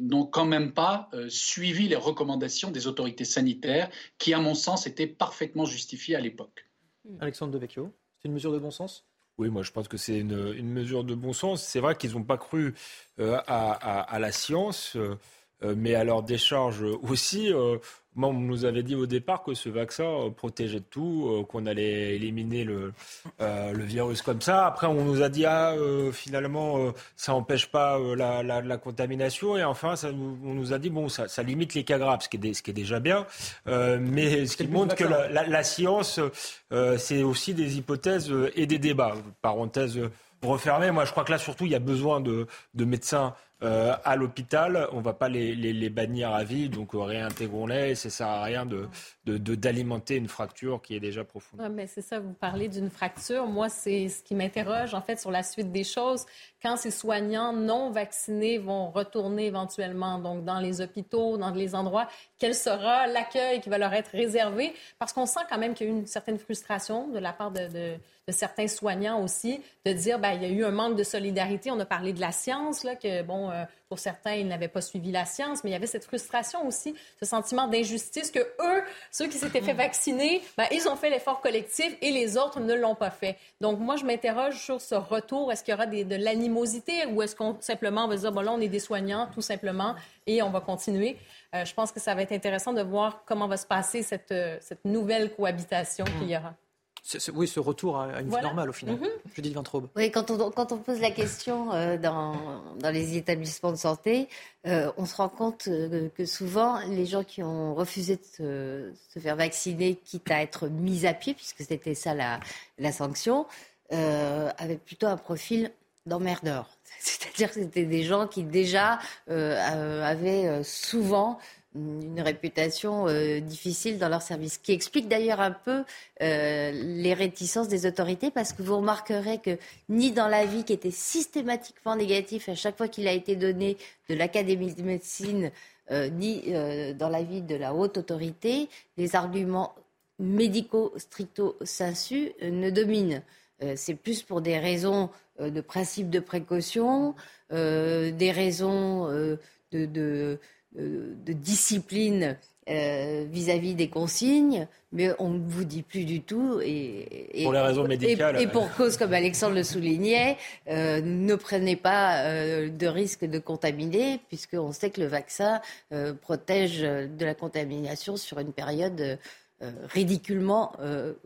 n'ont quand même pas suivi les recommandations des autorités sanitaires qui, à mon sens, étaient parfaitement justifiées à l'époque. Alexandre Devecchio, c'est une mesure de bon sens? Oui, moi je pense que c'est une, mesure de bon sens. C'est vrai qu'ils n'ont pas cru à, la science, mais à leur décharge aussi on nous avait dit au départ que ce vaccin euh, protégeait de tout, euh, qu'on allait éliminer le, euh, le, virus comme ça. Après, on nous a dit ah finalement ça n'empêche pas la, la, contamination et enfin ça on nous a dit bon ça, ça limite les cas graves, ce qui est, ce qui est déjà bien, mais ce qui montre que la, science c'est aussi des hypothèses et des débats. Parenthèse refermée. Moi, je crois que là surtout il y a besoin de, de médecins euh, à l'hôpital, on ne va pas les, les, bannir à vie, donc réintégrons-les. Et ça ne sert à rien de, d'alimenter une fracture qui est déjà profonde. mais c'est ça, vous parlez d'une fracture. Moi, c'est ce qui m'interroge en fait sur la suite des choses. Quand ces soignants non vaccinés vont retourner éventuellement donc dans les hôpitaux, dans les endroits, quel sera l'accueil qui va leur être réservé? Parce qu'on sent quand même qu'il y a eu une certaine frustration de la part de, de, certains soignants aussi, de dire ben il y a eu un manque de solidarité. On a parlé de la science là que bon euh, pour certains ils n'avaient pas suivi la science, mais il y avait cette frustration aussi, ce sentiment d'injustice que eux ceux qui s'étaient fait vacciner, ben, ils ont fait l'effort collectif et les autres ne l'ont pas fait. Donc, moi, je m'interroge sur ce retour. Est-ce qu'il y aura de l'animosité ou est-ce qu'on simplement va dire, bon, là, on est des soignants, tout simplement, et on va continuer? Euh, je pense que ça va être intéressant de voir comment va se passer cette, euh, cette nouvelle cohabitation qu'il y aura oui, ce retour à une vie normale au final. Mm -hmm. Vintraube. Oui, quand on, quand on pose la question euh, dans, dans, les établissements de santé, euh, on se rend compte euh, que souvent, les gens qui ont refusé de se, faire vacciner, quitte à être mis à pied, puisque c'était ça la, la sanction, avaient plutôt un profil d'emmerdeur. C'est-à-dire que c'était des gens qui déjà avaient souvent une réputation euh, difficile dans leur service, qui explique d'ailleurs un peu euh, les réticences des autorités, parce que vous remarquerez que ni dans l'avis qui était systématiquement négatif à chaque fois qu'il a été donné de l'Académie de médecine, euh, ni dans l'avis de la haute autorité, les arguments médicaux stricto sensu ne dominent. C'est plus pour des raisons de principe de précaution, des raisons de de discipline euh, vis-à-vis des consignes, mais on ne vous dit plus du tout. Et, pour les raisons médicales. Et, pour cause, comme Alexandre le soulignait, euh, ne prenez pas euh, de risque de contaminer, puisqu'on sait que le vaccin protège de la contamination sur une période ridiculement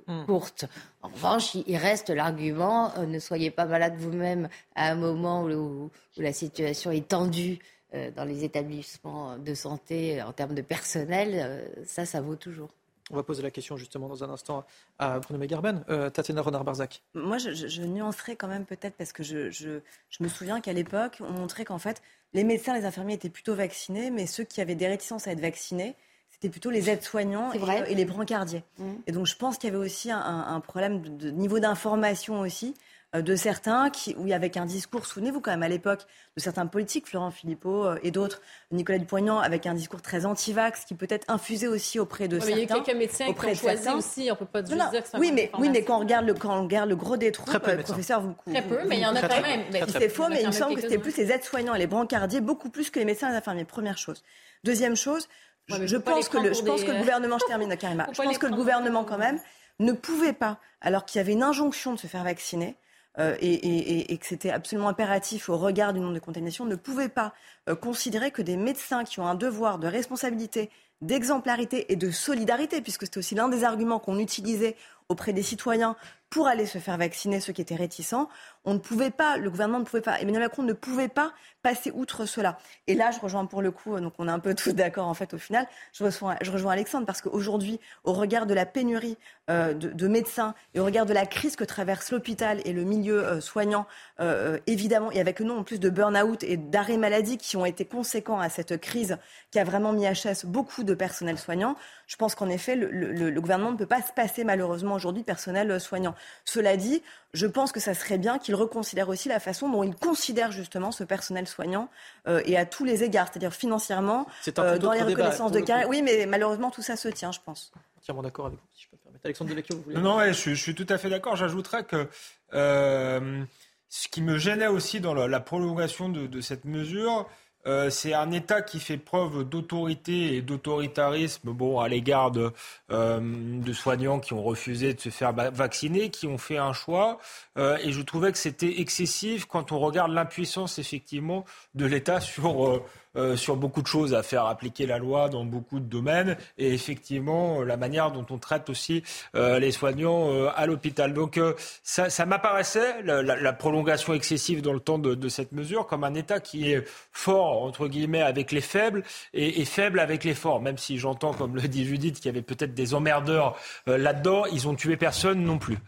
hmm. courte. En revanche, il reste l'argument ne soyez pas malade vous-même à un moment où la situation est tendue euh, dans les établissements de santé en termes de personnel, euh, ça, ça vaut toujours. On va poser la question justement dans un instant à Bruno Megarben. Euh, Tatiana Renard-Barzac. Moi, je, je, nuancerais quand même peut-être parce que je, je, je me souviens qu'à l'époque, on montrait qu'en fait, les médecins, les infirmiers étaient plutôt vaccinés, mais ceux qui avaient des réticences à être vaccinés, c'était plutôt les aides-soignants et, les brancardiers. Mmh. Et donc, je pense qu'il y avait aussi un, un problème de, de niveau d'information aussi. Euh, de certains, qui, oui, avec un discours, souvenez-vous quand même à l'époque de certains politiques, Florent Philippot euh, et d'autres, Nicolas Dupont-Aignan, avec un discours très anti-vax, qui peut-être infusé aussi auprès de certains. Il y a quelques médecins auprès qui ont choisi aussi, on peut pas dire que c'est oui, mais, oui, mais quand on regarde le, quand on regarde le gros des troupes, euh, professeur, vous... Très peu, mais il y en a quand même. C'est faux, mais il me semble que c'était plus les aides-soignants et les brancardiers, beaucoup plus que les médecins et les infirmiers. Première chose. Deuxième chose, je, pense que le, je pense que le gouvernement, je termine, Karima, je pense que le gouvernement, quand même, ne pouvait pas, alors qu'il y avait une injonction de se faire vacciner, euh, et, que c'était absolument impératif au regard du nombre de contaminations, ne pouvait pas euh, considérer que des médecins qui ont un devoir de responsabilité, d'exemplarité et de solidarité, puisque c'était aussi l'un des arguments qu'on utilisait auprès des citoyens pour aller se faire vacciner ceux qui étaient réticents. On ne pouvait pas, le gouvernement ne pouvait pas, Emmanuel Macron ne pouvait pas passer outre cela. Et là, je rejoins pour le coup, donc on est un peu tous d'accord en fait au final, je rejoins, je rejoins Alexandre parce qu'aujourd'hui, au regard de la pénurie euh, de, médecins et au regard de la crise que traverse l'hôpital et le milieu euh, soignant, euh, évidemment, et avec le nom en plus de burn-out et d'arrêt maladie qui ont été conséquents à cette crise qui a vraiment mis à chasse beaucoup de personnel soignant, je pense qu'en effet, le, le, gouvernement ne peut pas se passer malheureusement aujourd'hui personnel soignant. Cela dit, je pense que ça serait bien qu'il reconsidère aussi la façon dont il considère justement ce personnel soignant euh, et à tous les égards, c'est-à-dire financièrement, euh, dans les reconnaissances de carrière. Oui, mais malheureusement, tout ça se tient, je pense. Entièrement d'accord avec vous, si je peux me permettre. Alexandre Devecchio, vous voulez Non, ouais, je, suis tout à fait d'accord. J'ajouterais que euh, ce qui me gênait aussi dans la, prolongation de, de cette mesure, euh, c'est un État qui fait preuve d'autorité et d'autoritarisme à l'égard de, euh, de, soignants qui ont refusé de se faire vacciner, qui ont fait un choix. Euh, et je trouvais que c'était excessif quand on regarde l'impuissance effectivement de l'État sur euh, sur beaucoup de choses, à faire appliquer la loi dans beaucoup de domaines, et effectivement la manière dont on traite aussi euh, les soignants euh, à l'hôpital. Donc ça, m'apparaissait, la, prolongation excessive dans le temps de, cette mesure, comme un État qui est fort, entre guillemets, avec les faibles, et, et faible avec les forts, même si j'entends, comme le dit Judith, qu'il y avait peut-être des emmerdeurs là-dedans, ils ont tué personne non plus.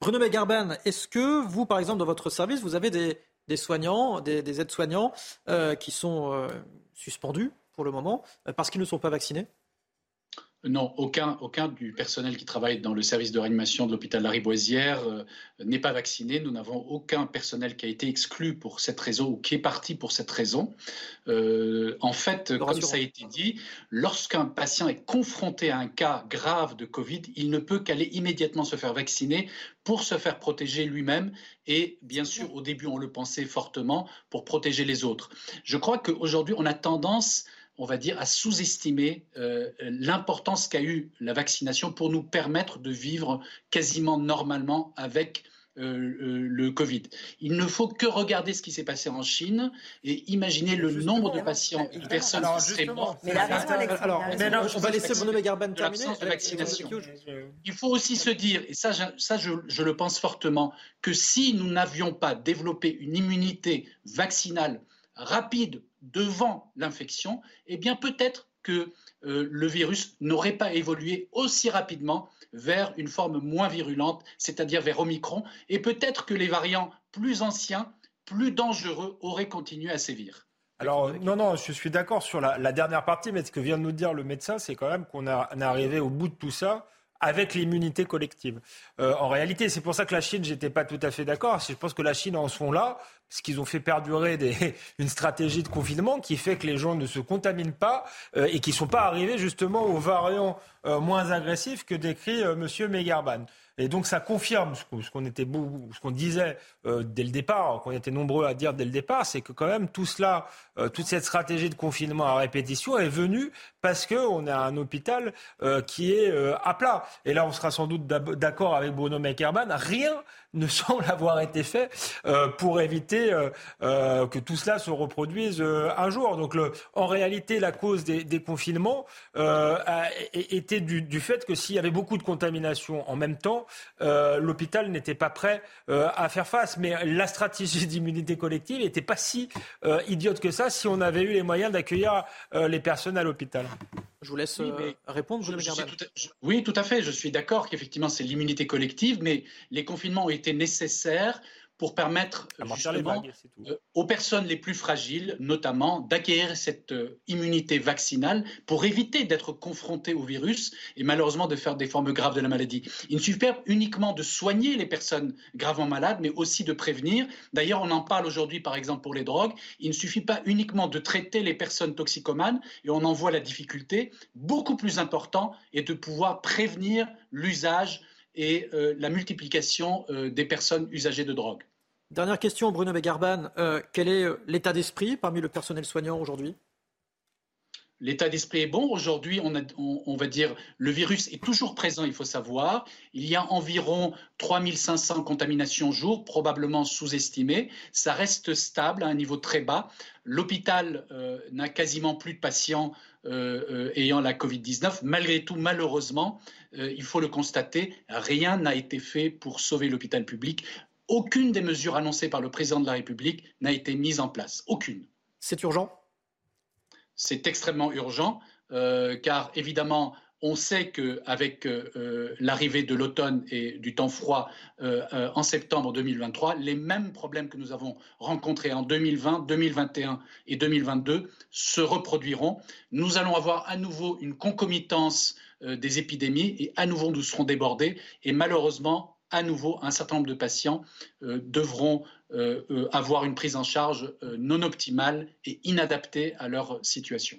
Bruno Megarban, est-ce que vous, par exemple, dans votre service, vous avez des, des soignants, des, aides-soignants qui sont suspendus pour le moment parce qu'ils ne sont pas vaccinés non, aucun, aucun du personnel qui travaille dans le service de réanimation de l'hôpital Lariboisière euh, n'est pas vacciné. Nous n'avons aucun personnel qui a été exclu pour cette raison ou qui est parti pour cette raison. Euh, en fait, comme ça a été dit, lorsqu'un patient est confronté à un cas grave de Covid, il ne peut qu'aller immédiatement se faire vacciner pour se faire protéger lui-même et bien sûr, au début, on le pensait fortement pour protéger les autres. Je crois qu'aujourd'hui, on a tendance on va dire, à sous-estimer euh, l'importance qu'a eu la vaccination pour nous permettre de vivre quasiment normalement avec euh, euh, le Covid. Il ne faut que regarder ce qui s'est passé en Chine et imaginer le nombre de patients et de personnes qui seraient mortes. Mais alors, on va laisser Bruno Megarban terminer. De vaccination. Il faut aussi se dire, et ça, ça je, je le pense fortement, que si nous n'avions pas développé une immunité vaccinale rapide devant l'infection, eh bien peut-être que euh, le virus n'aurait pas évolué aussi rapidement vers une forme moins virulente, c'est-à-dire vers Omicron, et peut-être que les variants plus anciens, plus dangereux, auraient continué à sévir. Alors non, non, je suis d'accord sur la, dernière partie, mais ce que vient de nous dire le médecin, c'est quand même qu'on est arrivé au bout de tout ça avec l'immunité collective. Euh, en réalité, c'est pour ça que la Chine, j'étais pas tout à fait d'accord. Je pense que la Chine en sont là, parce qu'ils ont fait perdurer des, une stratégie de confinement qui fait que les gens ne se contaminent pas euh, et qui sont pas arrivés justement aux variants euh, moins agressifs que décrit Monsieur Megarban. Et donc ça confirme ce qu'on était ce qu'on disait euh, dès le départ, qu'on était nombreux à dire dès le départ, c'est que quand même tout cela, euh, toute cette stratégie de confinement à répétition est venue parce qu'on a un hôpital euh, qui est à plat. Et là, on sera sans doute d'accord avec Bruno Meckerman. Rien ne semble avoir été fait pour éviter que tout cela se reproduise un jour. Donc, en réalité, la cause des, confinements était du, du fait que s'il y avait beaucoup de contamination en même temps, euh, l'hôpital n'était pas prêt euh, à faire face. Mais la stratégie d'immunité collective n'était pas si euh, idiote que ça si on avait eu les moyens d'accueillir les personnes à l'hôpital. Je vous laisse répondre. oui, tout à fait. Je suis d'accord qu'effectivement c'est l'immunité collective, mais les confinements ont été nécessaires pour permettre justement euh, aux personnes les plus fragiles, notamment, d'acquérir cette euh, immunité vaccinale pour éviter d'être confrontées au virus et malheureusement de faire des formes graves de la maladie. Il ne suffit pas uniquement de soigner les personnes gravement malades, mais aussi de prévenir. D'ailleurs, on en parle aujourd'hui, par exemple, pour les drogues. Il ne suffit pas uniquement de traiter les personnes toxicomanes, et on en voit la difficulté. Beaucoup plus important est de pouvoir prévenir l'usage et euh, la multiplication euh, des personnes usagées de drogue. Dernière question, Bruno Begarban. Euh, quel est l'état d'esprit parmi le personnel soignant aujourd'hui? L'état d'esprit est bon. Aujourd'hui, on, va dire, le virus est toujours présent, il faut savoir. Il y a environ 3500 contaminations jour, probablement sous-estimées. Ça reste stable à un niveau très bas. L'hôpital n'a quasiment plus de patients ayant la Covid-19. Malgré tout, malheureusement, euh, il faut le constater, rien n'a été fait pour sauver l'hôpital public. Aucune des mesures annoncées par le président de la République n'a été mise en place. Aucune. C'est urgent? C'est extrêmement urgent, euh, car évidemment, on sait qu'avec euh, l'arrivée de l'automne et du temps froid en septembre 2023, les mêmes problèmes que nous avons rencontrés en 2020, 2021 et 2022 se reproduiront. Nous allons avoir à nouveau une concomitance euh, des épidémies et à nouveau nous serons débordés et malheureusement à nouveau un certain nombre de patients euh, devront euh, avoir une prise en charge non optimale et inadaptée à leur situation.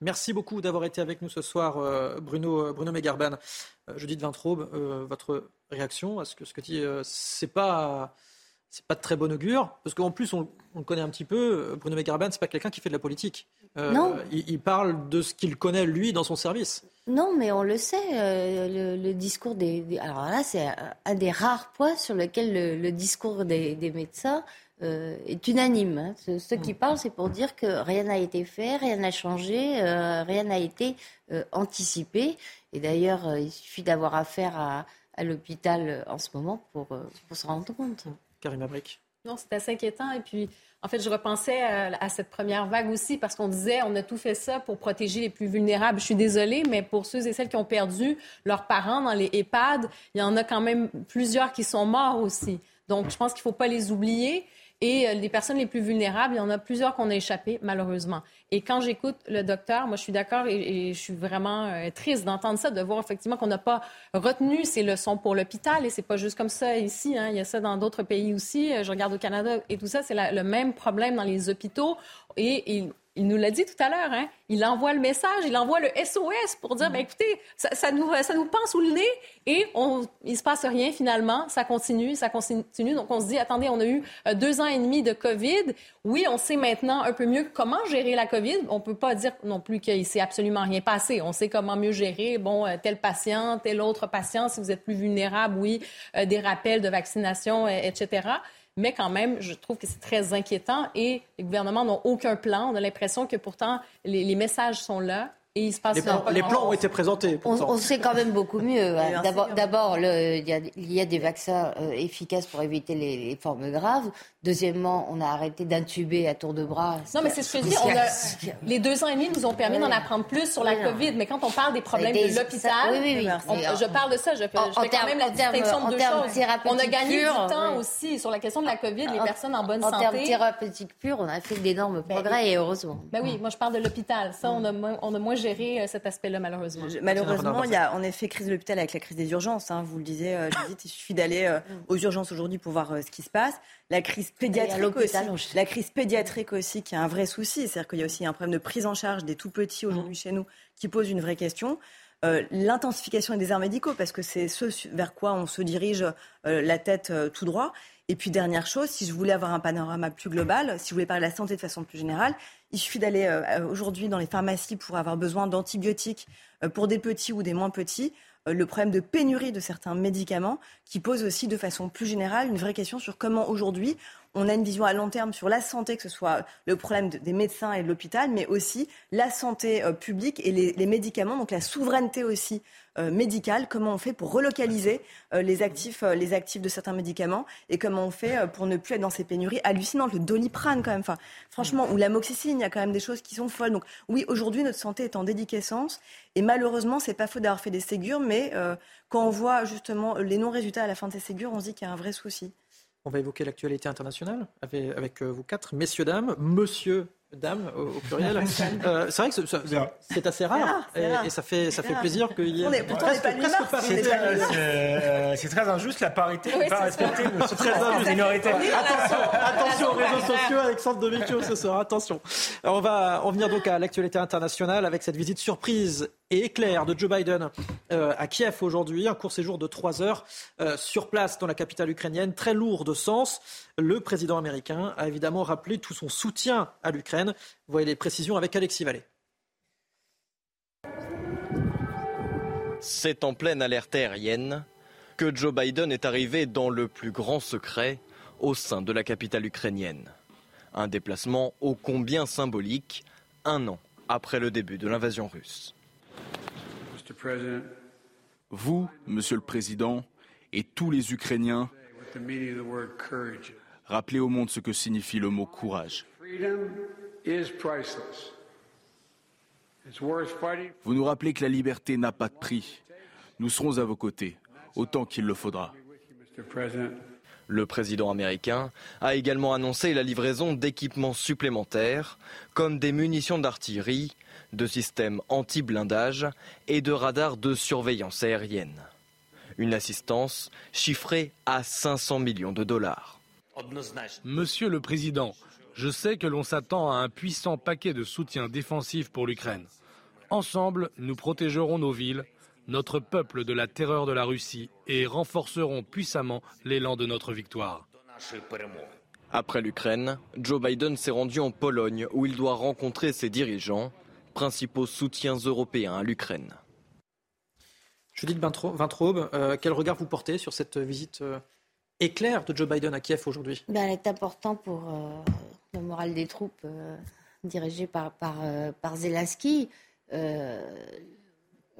Merci beaucoup d'avoir été avec nous ce soir, Bruno, Bruno Megarban. Judith Vintraube, votre réaction à ce que, ce que dit, c'est pas c'est pas de très bon augure, parce qu'en plus, on, le connaît un petit peu, Bruno Megarban, c'est pas quelqu'un qui fait de la politique. non. Il, parle de ce qu'il connaît, lui, dans son service. Non, mais on le sait, euh, le, discours des, Alors là, c'est un des rares points sur lequel le, discours des, médecins euh, est unanime. Hein. Ceux, qui parlent, c'est pour dire que rien n'a été fait, rien n'a changé, euh, rien n'a été anticipé. Et d'ailleurs, il suffit d'avoir affaire à, à l'hôpital en ce moment pour, pour se rendre compte. Non, c'est assez inquiétant. Et puis, en fait, je repensais à, cette première vague aussi parce qu'on disait on a tout fait ça pour protéger les plus vulnérables. Je suis désolée, mais pour ceux et celles qui ont perdu leurs parents dans les EHPAD, il y en a quand même plusieurs qui sont morts aussi. Donc, je pense qu'il ne faut pas les oublier. Et euh, les personnes les plus vulnérables, il y en a plusieurs qu'on a échappé, malheureusement. Et quand j'écoute le docteur, moi, je suis d'accord et, je suis vraiment euh, triste d'entendre ça, de voir effectivement qu'on n'a pas retenu ces leçons pour l'hôpital. Et c'est pas juste comme ça ici. Hein. Il y a ça dans d'autres pays aussi. Je regarde au Canada et tout ça, c'est le même problème dans les hôpitaux. Et, et il nous l'a dit tout à l'heure, hein? il envoie le message, il envoie le SOS pour dire, ben, écoutez, ça, nous, ça nous pend sous le nez et on, il se passe rien finalement, ça continue, ça continue. Donc on se dit, attendez, on a eu euh, deux ans et demi de COVID. Oui, on sait maintenant un peu mieux comment gérer la COVID. On peut pas dire non plus qu'il s'est absolument rien passé. On sait comment mieux gérer, bon, euh, tel patient, tel autre patient, si vous êtes plus vulnérable, oui, euh, des rappels de vaccination, etc. Mais quand même, je trouve que c'est très inquiétant et les gouvernements n'ont aucun plan. On a l'impression que pourtant, les, messages sont là et il se passe les, plans, les plans ont été présentés. On, sait quand même beaucoup mieux. Hein. D'abord, il y, a des vaccins euh, efficaces pour éviter les, formes graves. Deuxièmement, on a arrêté d'intuber à tour de bras. Non, mais c'est ce que je dis. les deux ans et demi nous ont permis d'en apprendre plus sur la COVID. Mais quand on parle des problèmes de l'hôpital, oui, oui, je parle de ça. Je, fais, quand même la distinction de deux choses. On a gagné du temps aussi sur la question de la COVID, les personnes en bonne santé. En termes thérapeutiques purs, on a fait d'énormes ben progrès et heureusement. Ben oui, moi je parle de l'hôpital. Ça, on a, on a moins gérer euh, cet aspect-là, malheureusement. malheureusement, il y a en effet crise de l'hôpital avec la crise des urgences. Hein, vous le disiez, euh, il suffit d'aller euh, aux urgences aujourd'hui pour voir ce qui se passe. La crise pédiatrique aussi. La crise pédiatrique aussi, qui est un vrai souci. C'est-à-dire qu'il y a aussi un problème de prise en charge des tout petits aujourd'hui chez nous qui pose une vraie question. l'intensification des déserts médicaux, parce que c'est ce vers quoi on se dirige la tête tout droit. Et puis dernière chose, si je voulais avoir un panorama plus global, si je voulais parler de la santé de façon plus générale, il suffit d'aller euh, aujourd'hui dans les pharmacies pour avoir besoin d'antibiotiques euh, pour des petits ou des moins petits. Euh, le problème de pénurie de certains médicaments qui pose aussi de façon plus générale une vraie question sur comment aujourd'hui on a une vision à long terme sur la santé, que ce soit le problème des médecins et de l'hôpital, mais aussi la santé publique et les, médicaments, donc la souveraineté aussi euh, médicale, comment on fait pour relocaliser euh, les, actifs, euh, les actifs de certains médicaments et comment on fait pour ne plus être dans ces pénuries hallucinantes. Le doliprane, quand même, enfin, franchement, ou l'amoxicilline, il y a quand même des choses qui sont folles. Donc, oui, aujourd'hui, notre santé est en déliquescence et malheureusement, c'est pas faux d'avoir fait des ségures, mais quand on voit justement les non-résultats à la fin de ces ségures, on se dit qu'il y a un vrai souci. On va évoquer l'actualité internationale avec, avec vous quatre, messieurs, dames. Monsieur Dame au, pluriel. Euh, c'est vrai que c'est assez rare, et, ça fait ça fait plaisir qu'il y ait presque, pas C'est très injuste la parité n'est pas respectée. C'est très injuste. Attention, attention aux réseaux sociaux, Alexandre Devecchio ce soir. Attention. on va en venir donc à l'actualité internationale avec cette visite surprise et éclair de Joe Biden euh, à Kiev aujourd'hui. Un court séjour de trois heures euh, sur place dans la capitale ukrainienne, très lourd de sens. Le président américain a évidemment rappelé tout son soutien à l'Ukraine. Voyez les précisions avec Alexis Vallée. C'est en pleine alerte aérienne que Joe Biden est arrivé dans le plus grand secret au sein de la capitale ukrainienne. Un déplacement ô combien symbolique, un an après le début de l'invasion russe. Vous, Monsieur le Président, et tous les Ukrainiens, rappelez au monde ce que signifie le mot courage. Vous nous rappelez que la liberté n'a pas de prix. Nous serons à vos côtés, autant qu'il le faudra. Le président américain a également annoncé la livraison d'équipements supplémentaires, comme des munitions d'artillerie, de systèmes anti-blindage et de radars de surveillance aérienne. Une assistance chiffrée à 500 millions de dollars. Monsieur le Président, je sais que l'on s'attend à un puissant paquet de soutien défensif pour l'Ukraine. Ensemble, nous protégerons nos villes, notre peuple de la terreur de la Russie et renforcerons puissamment l'élan de notre victoire. Après l'Ukraine, Joe Biden s'est rendu en Pologne où il doit rencontrer ses dirigeants principaux soutiens européens à l'Ukraine. Judith Vintraube, euh, quel regard vous portez sur cette visite euh, éclair de Joe Biden à Kiev aujourd'hui? Ben, Elle est importante pour euh, le moral des troupes dirigées par, par, par Zelensky.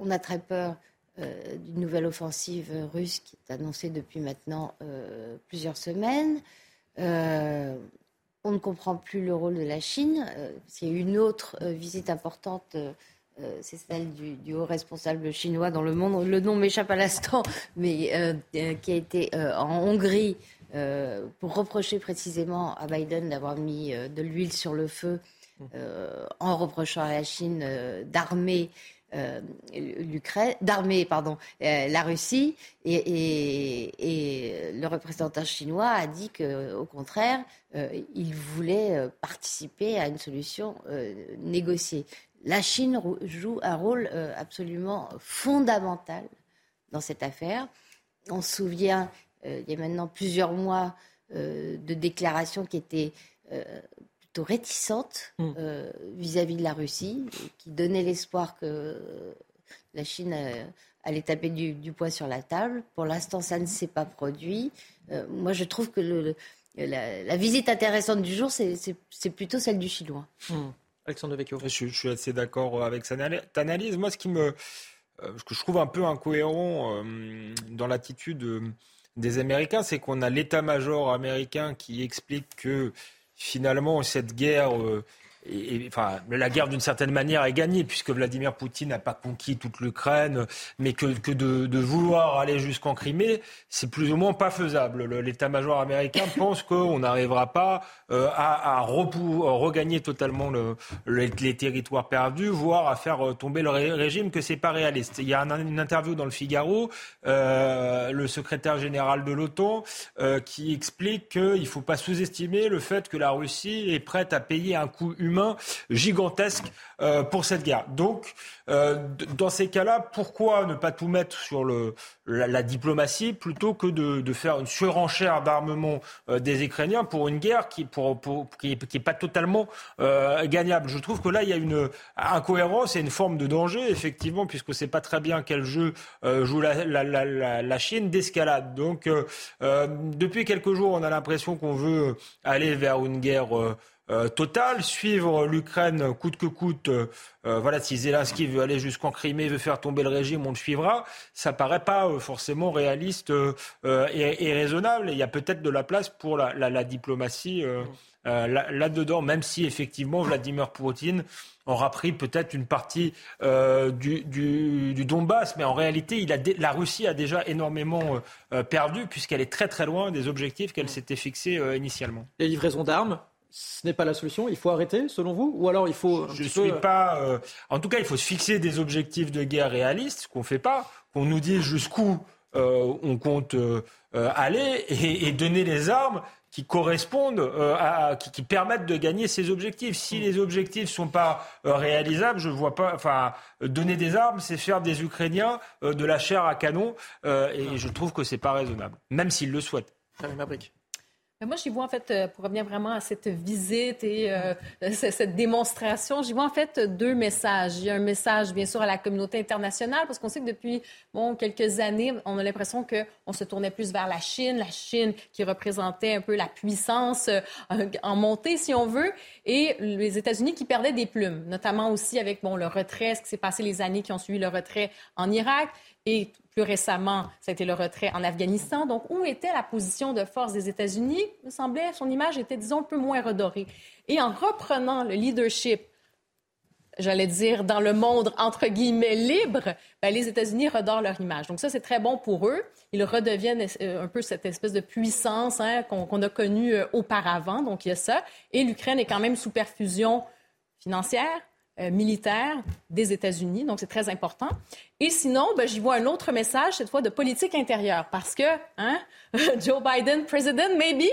On a très peur d'une nouvelle offensive russe qui est annoncée depuis maintenant plusieurs semaines. On ne comprend plus le rôle de la Chine. Euh, c'est une autre euh, visite importante, euh, c'est celle du, haut responsable chinois dans le monde. Le nom m'échappe à l'instant, mais qui a été en Hongrie pour reprocher précisément à Biden d'avoir mis de l'huile sur le feu en reprochant à la Chine d'armer euh, l'Ukraine, d'armer pardon, euh, la Russie, et, le représentant chinois a dit qu'au contraire, euh, il voulait participer à une solution négociée. La Chine joue un rôle absolument fondamental dans cette affaire. On se souvient, il y a maintenant plusieurs mois, de déclarations qui étaient réticente mm. euh, vis-à-vis de la Russie, qui donnait l'espoir que la Chine euh, allait taper du, poids sur la table. Pour l'instant, ça ne s'est pas produit. Euh, moi, je trouve que le, la, visite intéressante du jour, c'est plutôt celle du Chinois. Mm. Alexandre Vecchio. Je, je, suis assez d'accord avec cette analyse. Moi, ce qui me, ce que je trouve un peu incohérent dans l'attitude des Américains, c'est qu'on a l'état-major américain qui explique que finalement, cette guerre euh, enfin, la guerre d'une certaine manière est gagnée puisque Vladimir Poutine n'a pas conquis toute l'Ukraine, mais que, que de, de, vouloir aller jusqu'en Crimée, c'est plus ou moins pas faisable. L'état-major américain pense qu'on n'arrivera pas euh, à, à, regagner totalement le, les territoires perdus, voire à faire euh, tomber le régime, que c'est pas réaliste. Il y a une interview dans le Figaro, euh, le secrétaire général de l'OTAN, euh, qui explique qu'il ne faut pas sous-estimer le fait que la Russie est prête à payer un coût humain gigantesque euh, pour cette guerre. Donc, euh, dans ces cas-là, pourquoi ne pas tout mettre sur le, la, diplomatie plutôt que de, faire une surenchère d'armement euh, des Ukrainiens pour une guerre qui pour, qui, est, pas totalement gagnable? Je trouve que là, il y a une incohérence et une forme de danger, effectivement, puisque ne sait pas très bien quel jeu joue la, la Chine d'escalade. Donc, depuis quelques jours, on a l'impression qu'on veut aller vers une guerre euh, total, suivre l'Ukraine coûte que coûte. Euh, euh, voilà, si Zelensky veut aller jusqu'en Crimée, veut faire tomber le régime, on le suivra. Ça paraît pas forcément réaliste et, raisonnable. il y a peut-être de la place pour la, diplomatie là-dedans, même si effectivement Vladimir Poutine aura pris peut-être une partie du, Donbass, mais en réalité, il a la Russie a déjà énormément perdu puisqu'elle est très très loin des objectifs qu'elle s'était fixés initialement. Les livraisons d'armes, ce n'est pas la solution. Il faut arrêter, selon vous Ou alors il faut. Je ne suis pas. Euh, en tout cas, il faut se fixer des objectifs de guerre réalistes, ce qu'on ne fait pas. Qu'on nous dise jusqu'où euh, on compte euh, aller et, donner les armes qui correspondent à, qui, permettent de gagner ces objectifs. Si les objectifs sont pas réalisables, je vois pas. Enfin, donner des armes, c'est faire des Ukrainiens de la chair à canon, et je trouve que c'est pas raisonnable, même s'ils le souhaitent. Moi, j'y vois en fait, euh, pour revenir vraiment à cette visite et euh, cette démonstration, j'y vois en fait deux messages. Il y a un message, bien sûr, à la communauté internationale, parce qu'on sait que depuis bon, quelques années, on a l'impression qu'on se tournait plus vers la Chine, la Chine qui représentait un peu la puissance euh, en montée, si on veut, et les États-Unis qui perdaient des plumes, notamment aussi avec bon, le retrait, ce qui s'est passé les années qui ont suivi le retrait en Irak. Et plus récemment, ça a été le retrait en Afghanistan. Donc, où était la position de force des États-Unis? Il me semblait, son image était, disons, un peu moins redorée. Et en reprenant le leadership, j'allais dire, dans le monde, entre guillemets, libre, ben, les États-Unis redorent leur image. Donc, ça, c'est très bon pour eux. Ils redeviennent euh, un peu cette espèce de puissance hein, qu'on a connue euh, auparavant. Donc, il y a ça. Et l'Ukraine est quand même sous perfusion financière, euh, militaire des États-Unis. Donc, c'est très important. Et sinon, ben, j'y vois un autre message, cette fois de politique intérieure, parce que hein, Joe Biden, president, maybe.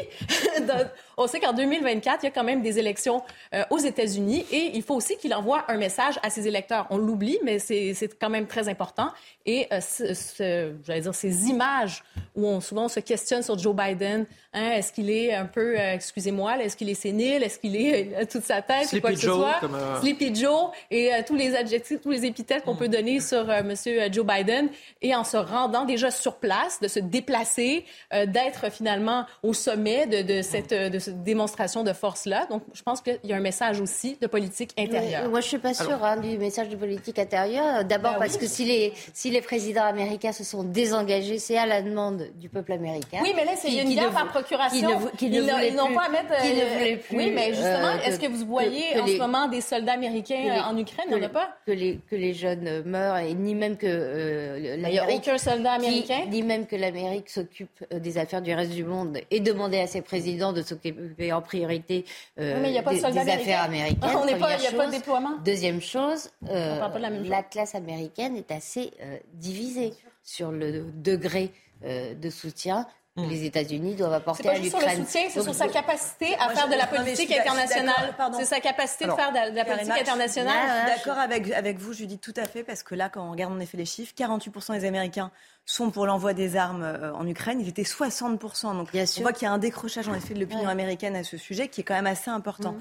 On sait qu'en 2024, il y a quand même des élections euh, aux États-Unis et il faut aussi qu'il envoie un message à ses électeurs. On l'oublie, mais c'est quand même très important. Et euh, ce, j'allais dire, ces images où on souvent se questionne sur Joe Biden, hein, est-ce qu'il est un peu, euh, excusez-moi, est-ce qu'il est sénile, est-ce qu'il est toute sa tête, Sleepy quoi que Joe, ce soit, comme, Sleepy Joe et tous les adjectifs, tous les épithètes qu'on mm. peut donner sur Monsieur Joe Biden, et en se rendant déjà sur place, de se déplacer, euh, d'être finalement au sommet de, cette, de cette démonstration de force-là. Donc, je pense qu'il y a un message aussi de politique intérieure. moi, je suis pas sûre hein, du message de politique intérieure. D'abord ben parce que si les, si les présidents américains se sont désengagés, c'est à la demande du peuple américain. Oui, mais là, c'est une guerre par procuration. Qui ne, ils n'ont pas à mettre... Qui ne voulaient plus. Oui, mais justement, euh, est-ce que vous voyez en ce moment des soldats américains en Ukraine? Il n'y en a pas? Que les, que les jeunes meurent et ni même même que euh, Il n'y a aucun soldat américain. dit même que l'Amérique s'occupe euh, des affaires du reste du monde et demandait à ses présidents de s'occuper en priorité euh, Oui, mais il y a pas de des, affaires américaines. Il y a pas de chose. déploiement. Deuxième chose, euh, de la classe américaine est assez divisée sur le degré de soutien les États-Unis doivent C'est apporter pas à juste sur le l'Ukraine. soutien, c'est sur sa capacité à faire de la politique internationale. C'est sa capacité de faire de, la politique internationale. Je suis d'accord avec, avec vous, Judith, tout à fait, parce que là, quand on regarde en effet les chiffres, 48% des Américains sont pour l'envoi des armes euh, en Ukraine. Ils étaient 60%. Donc, on voit qu'il y a un décrochage, en effet, de l'opinion américaine à ce sujet qui est quand même assez important.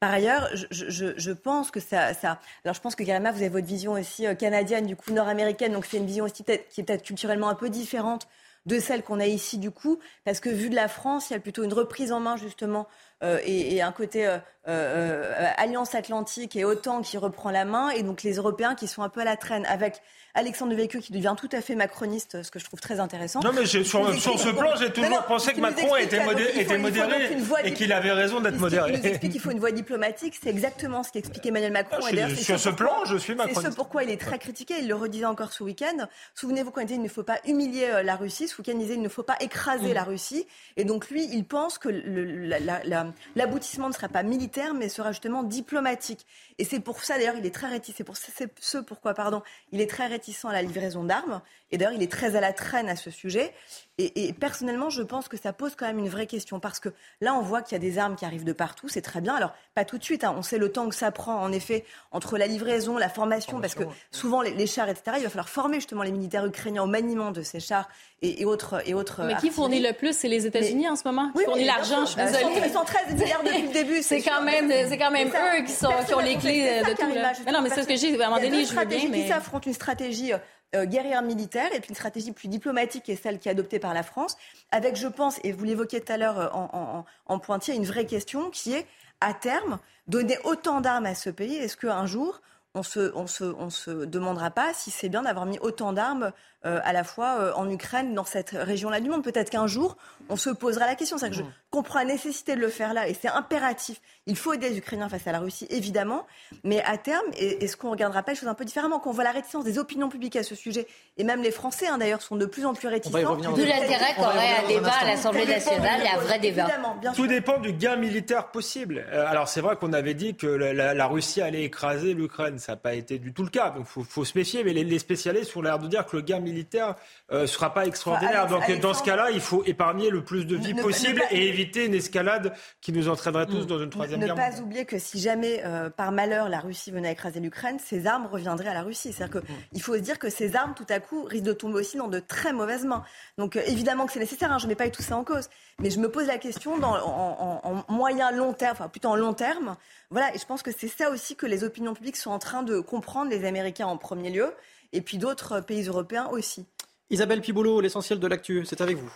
Par ailleurs, je, je- je pense que ça, ça. Alors, je pense que Karima, vous avez votre vision aussi euh, canadienne, du coup nord-américaine, donc c'est une vision aussi peut-être qui est peut-être culturellement un peu différente de celle qu'on a ici, du coup, parce que vu de la France, il y a plutôt une reprise en main justement euh, et, un côté euh, euh, euh, alliance atlantique et OTAN qui reprend la main, et donc les Européens qui sont un peu à la traîne avec. Alexandre Devecchio qui devient tout à fait macroniste, ce que je trouve très intéressant. Non, mais sur, ce plan, j'ai toujours non, pensé que Macron était, faut- il modéré et qu'il avait raison d'être Il modéré. nous explique qu'il faut une voie diplomatique. C'est exactement ce qu'explique Emmanuel Macron. Ah, Et c'est sur ce pourquoi- plan, je suis C'est macroniste. ce pourquoi il est très critiqué. Il le redisait encore ce week-end. Souvenez-vous quand il disait il ne faut pas humilier euh, la Russie. Ce week-end, il disait il ne faut pas écraser Mm. la Russie. Et donc lui, il pense que la- la- l'aboutissement ne sera pas militaire, mais sera justement diplomatique. Et c'est pour ça, d'ailleurs, il est très réticent. C'est pour ce pourquoi, pardon, il est très réticent à la livraison d'armes. Et d'ailleurs, il est très à la traîne à ce sujet. Et, et personnellement, je pense que ça pose quand même une vraie question. Parce que là, on voit qu'il y a des armes qui arrivent de partout. C'est très bien. Alors, pas tout de suite. hein. On sait le temps que ça prend, en effet, entre la livraison, la formation. parce que souvent, les, les chars, etc., il va falloir former justement les militaires ukrainiens au maniement de ces chars et, et autres. Et autres Mais qui fournit le plus, c'est les États-Unis en ce moment. Oui, Qui fournit oui, l'argent, je suis Bah, désolée. 113 milliards depuis le début. C'est sûr. quand même, c'est quand même eux qui, sont, qui ont les clés de tout. Mais non, mais c'est ce que je dis. À un moment donné, je veux bien, qui s'affrontent, une stratégie euh, guerrière militaire et puis une stratégie plus diplomatique qui est celle qui est adoptée par la France, avec, je pense, et vous l'évoquiez tout à l'heure euh, en, en, pointier, une vraie question qui est, à terme, donner autant d'armes à ce pays, est-ce qu'un jour, on se, se demandera pas si c'est bien d'avoir mis autant d'armes euh, à la fois euh, en Ukraine, dans cette région-là du monde. Peut-être qu'un jour, on se posera la question. C'est que je comprends la nécessité de le faire là, et c'est impératif. Il faut aider les Ukrainiens face à la Russie, évidemment, mais à terme, est-ce qu'on ne regardera pas les choses un peu différemment Quand on voit la réticence des opinions publiques à ce sujet, et même les Français, hein, d'ailleurs, sont de plus en plus réticents. instant. l'intérêt qu'aurait un débat à l'Assemblée nationale et un vrai débat. Bien. Tout dépend du gain militaire possible. Euh, alors c'est vrai qu'on avait dit que la, la- la Russie allait écraser l'Ukraine. Ça n'a pas été du tout le cas. Donc il faut, faut se méfier. Mais les, les spécialistes ont l'air de dire que le gain militaire ne sera pas extraordinaire. Donc dans ce cas-là, il faut épargner le plus de vies Ne- ne possible pas- et éviter une escalade qui nous entraînerait tous dans une troisième ne guerre pas mondiale. oublier que si jamais, euh, par malheur, la Russie venait à écraser l'Ukraine, ces armes reviendraient à la Russie. C'est-à-dire qu'il faut se dire que ces armes, tout à coup, risquent de tomber aussi dans de très mauvaises mains. Donc euh, évidemment que c'est nécessaire, hein, je ne mets pas tout ça en cause. Mais je me pose la question dans, en, en- en moyen, long terme, enfin plutôt en long terme. Voilà, et je pense que c'est ça aussi que les opinions publiques sont en train de comprendre, les Américains en premier lieu, et puis d'autres pays européens aussi. Isabelle Piboulot, l'essentiel de l'actu, c'est avec vous.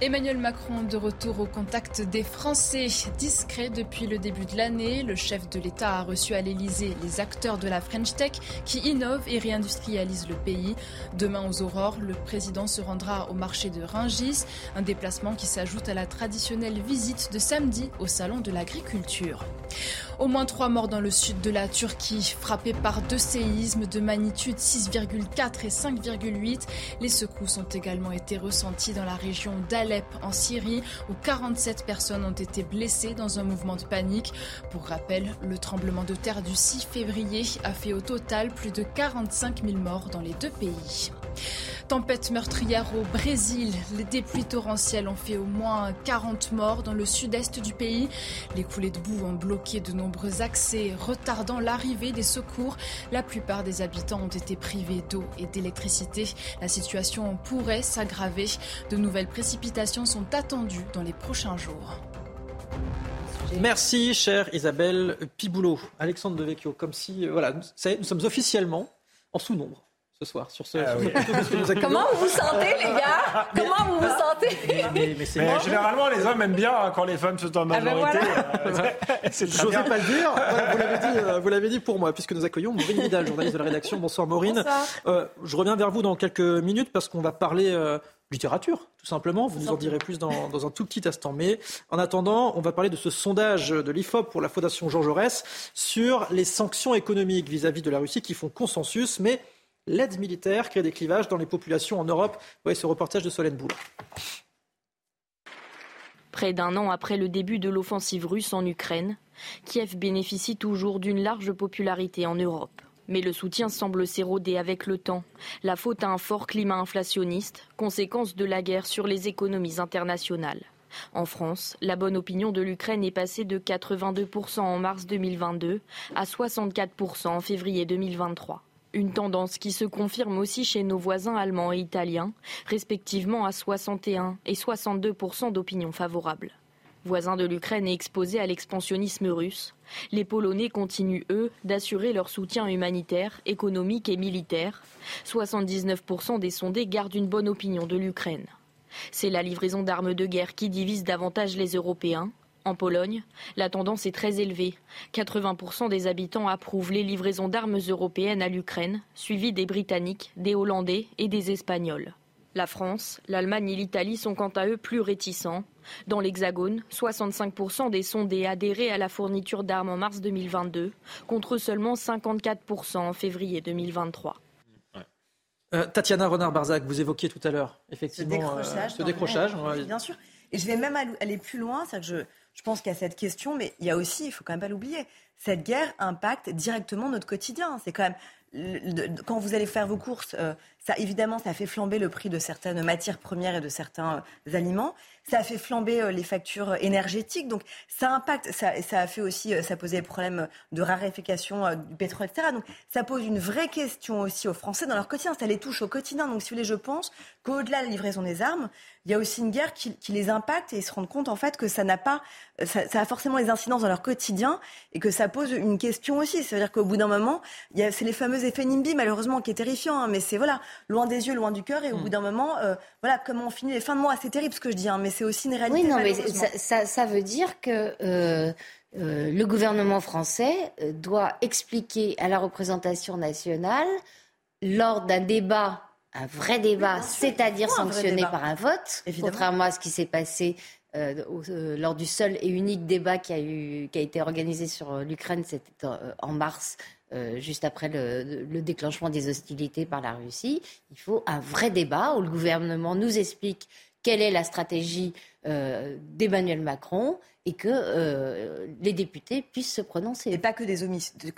Emmanuel Macron de retour au contact des Français. Discret depuis le début de l'année, le chef de l'État a reçu à l'Elysée les acteurs de la French Tech qui innovent et réindustrialisent le pays. Demain aux aurores, le président se rendra au marché de Rungis, un déplacement qui s'ajoute à la traditionnelle visite de samedi au Salon de l'Agriculture. Au moins trois morts dans le sud de la Turquie, frappés par deux séismes de magnitude 6,4 et 5,8. Les secousses ont également été ressentis dans la région d'Alep en Syrie, où 47 personnes ont été blessées dans un mouvement de panique. Pour rappel, le tremblement de terre du 6 février a fait au total plus de 45 000 morts dans les deux pays. Tempête meurtrière au Brésil. Les pluies torrentielles ont fait au moins 40 morts dans le sud-est du pays. Les coulées de boue ont bloqué de nombreux accès, retardant l'arrivée des secours. La plupart des habitants ont été privés d'eau et d'électricité. La situation pourrait s'aggraver. De nouvelles précipitations sont attendues dans les prochains jours. Merci, chère Isabelle Piboulot. Alexandre Devecchio, comme si, euh, voilà, nous sommes officiellement en sous-nombre ce soir sur ce, Ah sur oui. Comment vous vous sentez, les gars? Comment vous vous sentez? Mais, mais c'est Mais moi. généralement, les hommes aiment bien hein, quand les femmes sont en Ah ben majorité. voilà. Euh, c'est très J'osais bien. pas le dire. Voilà, vous l'avez dit, euh, vous l'avez dit pour moi, puisque nous accueillons Maureen Vidal, journaliste de la rédaction. Bonsoir Maureen. Bonsoir. Euh, je reviens vers vous dans quelques minutes parce qu'on va parler euh, littérature, tout simplement. Vous nous en direz plus dans, dans, un tout petit instant. Mais en attendant, on va parler de ce sondage de l'IFOP pour la Fondation Jean Jaurès sur les sanctions économiques vis-à-vis de la Russie qui font consensus, mais l'aide militaire crée des clivages dans les populations en Europe. Vous voyez ce reportage de Solène Boule. Près d'un an après le début de l'offensive russe en Ukraine, Kiev bénéficie toujours d'une large popularité en Europe. Mais le soutien semble s'éroder avec le temps. La faute à un fort climat inflationniste, conséquence de la guerre sur les économies internationales. En France, la bonne opinion de l'Ukraine est passée de 82% en mars 2022 à 64% en février 2023. Une tendance qui se confirme aussi chez nos voisins allemands et italiens, respectivement à 61 et 62% d'opinion favorable. Voisins de l'Ukraine et exposés à l'expansionnisme russe, les Polonais continuent, eux, d'assurer leur soutien humanitaire, économique et militaire. 79% des sondés gardent une bonne opinion de l'Ukraine. C'est la livraison d'armes de guerre qui divise davantage les Européens, en Pologne, la tendance est très élevée. 80% des habitants approuvent les livraisons d'armes européennes à l'Ukraine, suivies des Britanniques, des Hollandais et des Espagnols. La France, l'Allemagne et l'Italie sont quant à eux plus réticents. Dans l'Hexagone, 65% des sondés adhéraient à la fourniture d'armes en mars 2022, contre seulement 54% en février 2023. Euh, Tatiana Renard-Barzac, vous évoquiez tout à l'heure, effectivement, ce décrochage. bien sûr. Et je vais même aller plus loin, c'est que je, je pense qu'il y a cette question, mais il y a aussi, il faut quand même pas l'oublier, cette guerre impacte directement notre quotidien. C'est quand même quand vous allez faire vos courses, euh, ça évidemment, ça fait flamber le prix de certaines matières premières et de certains euh, aliments. Ça a fait flamber euh, les factures énergétiques. Donc ça impacte, ça, ça a fait aussi, ça posait des problèmes de raréfaction du pétrole, etc. Donc ça pose une vraie question aussi aux Français dans leur quotidien. Ça les touche au quotidien. Donc si vous voulez, je pense qu'au-delà de la livraison des armes, il y a aussi une guerre qui, qui, les impacte et ils se rendent compte en fait que ça n'a pas, ça, ça, a forcément des incidences dans leur quotidien et que ça pose une question aussi. C'est-à-dire qu'au bout d'un moment, c'est les fameux effets NIMBY malheureusement qui est terrifiant, hein, mais c'est voilà, loin des yeux, loin du cœur et au mm. bout d'un moment, euh, voilà comment on finit les fins de mois. C'est terrible ce que je dis, hein, mais c'est aussi une réalité. Oui, non, mais ça, ça, veut dire que. Euh, euh, le gouvernement français doit expliquer à la représentation nationale, lors d'un débat un vrai débat, c'est-à-dire sanctionné par un vote, contrairement à ce qui s'est passé euh, euh, lors du seul et unique débat qui a, eu, qui a été organisé sur l'Ukraine, c'était en mars, juste après le, le, déclenchement des hostilités par la Russie. Il faut un vrai débat où le gouvernement nous explique quelle est la stratégie d'Emmanuel Macron et que euh, les députés puissent se prononcer. Et pas que des,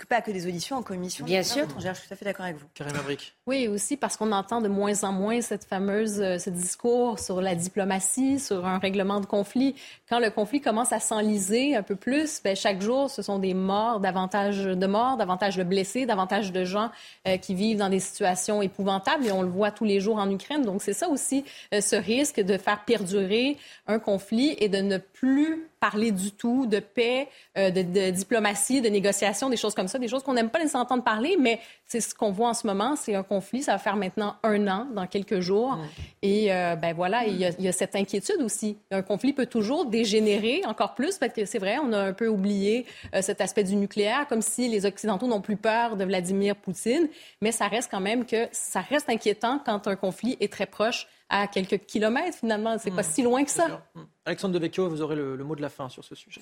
pas que des auditions en commission. Bien sûr. Je suis tout à fait d'accord avec vous. Karim Abric. Oui, aussi parce qu'on entend de moins en moins cette fameuse, euh, ce discours sur la diplomatie, sur un règlement de conflit. Quand le conflit commence à s'enliser un peu plus, ben, chaque jour, ce sont des morts, davantage de morts, davantage de blessés, davantage de gens euh, qui vivent dans des situations épouvantables et on le voit tous les jours en Ukraine. Donc c'est ça aussi, ce risque de faire perdurer un conflit et de ne plus parler du tout de paix, euh, de, diplomatie, de négociation, des choses comme ça, des choses qu'on n'aime pas les entendre parler, mais c'est ce qu'on voit en ce moment. C'est un conflit, ça va faire maintenant un an, dans quelques jours. Et euh, ben voilà, il y, a, il y, a, cette inquiétude aussi. Un conflit peut toujours dégénérer encore plus, parce que c'est vrai, on a un peu oublié euh, cet aspect du nucléaire, comme si les Occidentaux n'ont plus peur de Vladimir Poutine, mais ça reste quand même que ça reste inquiétant quand un conflit est très proche à quelques kilomètres finalement. C'est pas hmm. si loin que ça. Alexandre Devecchio, vous aurez le, mot de la fin sur ce sujet.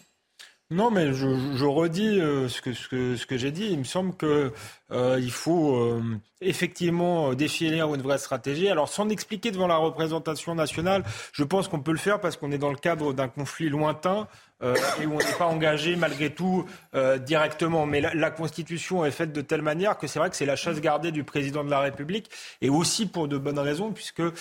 Non, mais je, redis euh, ce que, j'ai dit. Il me semble qu'il euh, faut euh, effectivement définir une vraie stratégie. Alors, sans expliquer devant la représentation nationale, je pense qu'on peut le faire parce qu'on est dans le cadre d'un conflit lointain. Euh, et où on n'est pas engagé malgré tout euh, directement. Mais la, Constitution est faite de telle manière que c'est vrai que c'est la chasse gardée du président de la République et aussi pour de bonnes raisons puisque euh,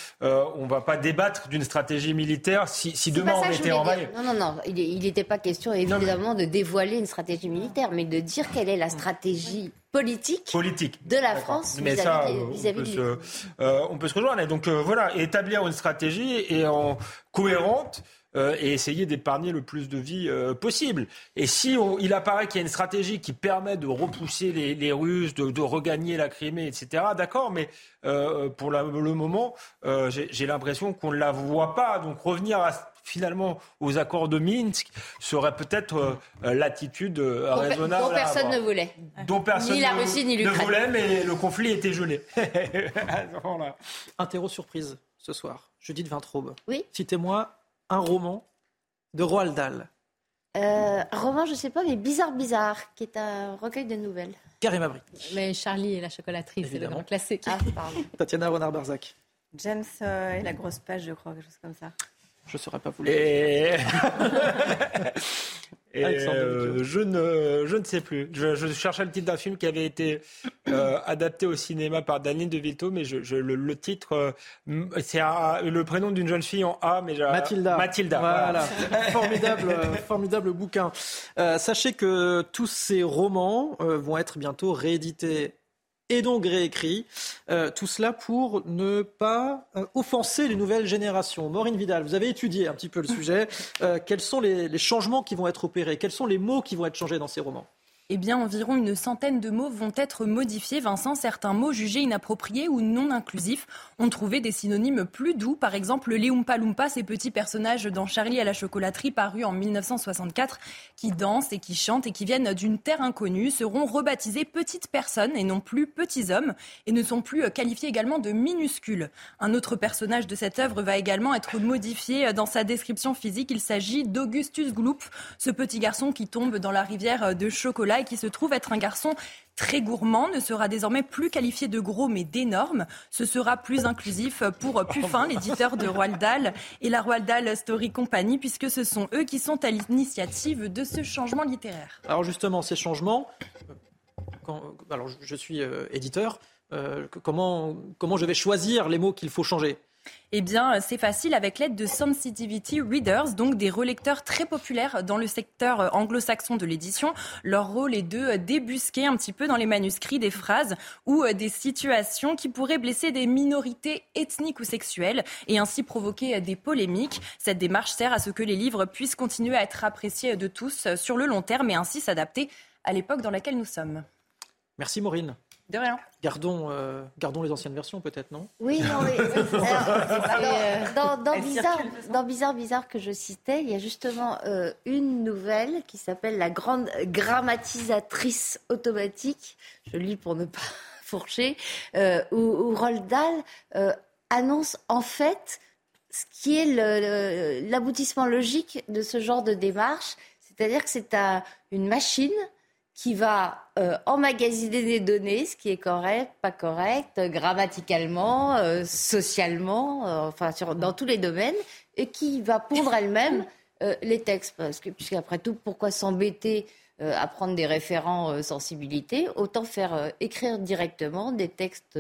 on ne va pas débattre d'une stratégie militaire si, si demain on était en maille. Non, non, non. Il n'était pas question évidemment de dévoiler une stratégie militaire, mais de dire quelle est la stratégie politique, politique. de la France mais ça, on, peut se, on peut se rejoindre. Et donc voilà, établir une stratégie et en cohérente euh, et essayer d'épargner le plus de vie euh, possible. Et si il apparaît qu'il y a une stratégie qui permet de repousser les, Russes, de, regagner la Crimée, etc., d'accord, mais euh, pour le moment, j'ai l'impression qu'on ne la voit pas. Donc revenir finalement aux accords de Minsk serait peut-être l'attitude raisonnable. Dont personne ne voulait. Dont personne ni la Russie ni l'Ukraine. Ne voulait, mais le conflit était gelé. Interro surprise ce soir. Judith Vintraube. Oui. Citez-moi un roman de Roald Dahl. Euh, un roman, je sais pas, mais Bizarre Bizarre, qui est un recueil de nouvelles. Karim Abri. Mais Charlie et la chocolaterie, c'est le grand classique. Ah, pardon. Tatiana Renard-Barzac. James euh, et la grosse page, je crois, quelque chose comme ça. Je ne saurais pas vous Et... Et, euh, je, ne, je ne sais plus. Je, je cherchais le titre d'un film qui avait été euh, adapté au cinéma par Daniel De Vito, mais je, je- le, le titre, euh, c'est le prénom d'une jeune fille en A, mais j'ai- Mathilda. Mathilda. Voilà. formidable, formidable bouquin. Euh, sachez que tous ces romans euh, vont être bientôt réédités et donc réécrits. Euh, tout cela pour ne pas euh, offenser les nouvelles générations. Maureen Vidal, vous avez étudié un petit peu le sujet. Euh, quels sont les changements qui vont être opérés? Quels sont les mots qui vont être changés dans ces romans? Eh bien, environ une centaine de mots vont être modifiés. Vincent, certains mots jugés inappropriés ou non inclusifs ont trouvé des synonymes plus doux. Par exemple, les Oompa Loompa, ces petits personnages dans Charlie à la chocolaterie parus en 1964, qui dansent et qui chantent et qui viennent d'une terre inconnue, seront rebaptisés petites personnes et non plus petits hommes et ne sont plus qualifiés également de minuscules. Un autre personnage de cette œuvre va également être modifié dans sa description physique. Il s'agit d'Augustus Gloop, ce petit garçon qui tombe dans la rivière de chocolat et qui se trouve être un garçon très gourmand, ne sera désormais plus qualifié de gros mais d'énorme. Ce sera plus inclusif pour Puffin, l'éditeur de Roald Dahl et la Roald Dahl Story Company, puisque ce sont eux qui sont à l'initiative de ce changement littéraire. Alors justement, ces changements, euh, quand, alors je- suis euh, éditeur, euh, comment, comment je vais choisir les mots qu'il faut changer? Eh bien, c'est facile avec l'aide de Sensitivity Readers, donc des relecteurs très populaires dans le secteur euh, anglo-saxon de l'édition. Leur rôle est de euh, débusquer un petit peu dans les manuscrits des phrases ou euh, des situations qui pourraient blesser des minorités ethniques ou sexuelles et ainsi provoquer euh, des polémiques. Cette démarche sert à ce que les livres puissent continuer à être appréciés de tous euh, sur le long terme et ainsi s'adapter à l'époque dans laquelle nous sommes. Merci Maureen. De rien. Gardons, euh, gardons les anciennes versions peut-être, non? Oui, non, oui. Alors, dans, Bizarre, dans Bizarre, Bizarre que je citais, il y a justement euh, une nouvelle qui s'appelle La grande grammatisatrice automatique. Je lis pour ne pas fourcher, euh, où, où Roald Dahl euh, annonce en fait ce qui est l'aboutissement logique de ce genre de démarche. C'est-à-dire que c'est un- une machine qui va euh, emmagasiner des données, ce qui est correct, pas correct, euh, grammaticalement, euh, socialement, enfin dans tous les domaines, et qui va pondre elle-même les textes. Parce que, puisqu'après tout, pourquoi s'embêter à prendre des référents sensibilité Autant faire écrire directement des textes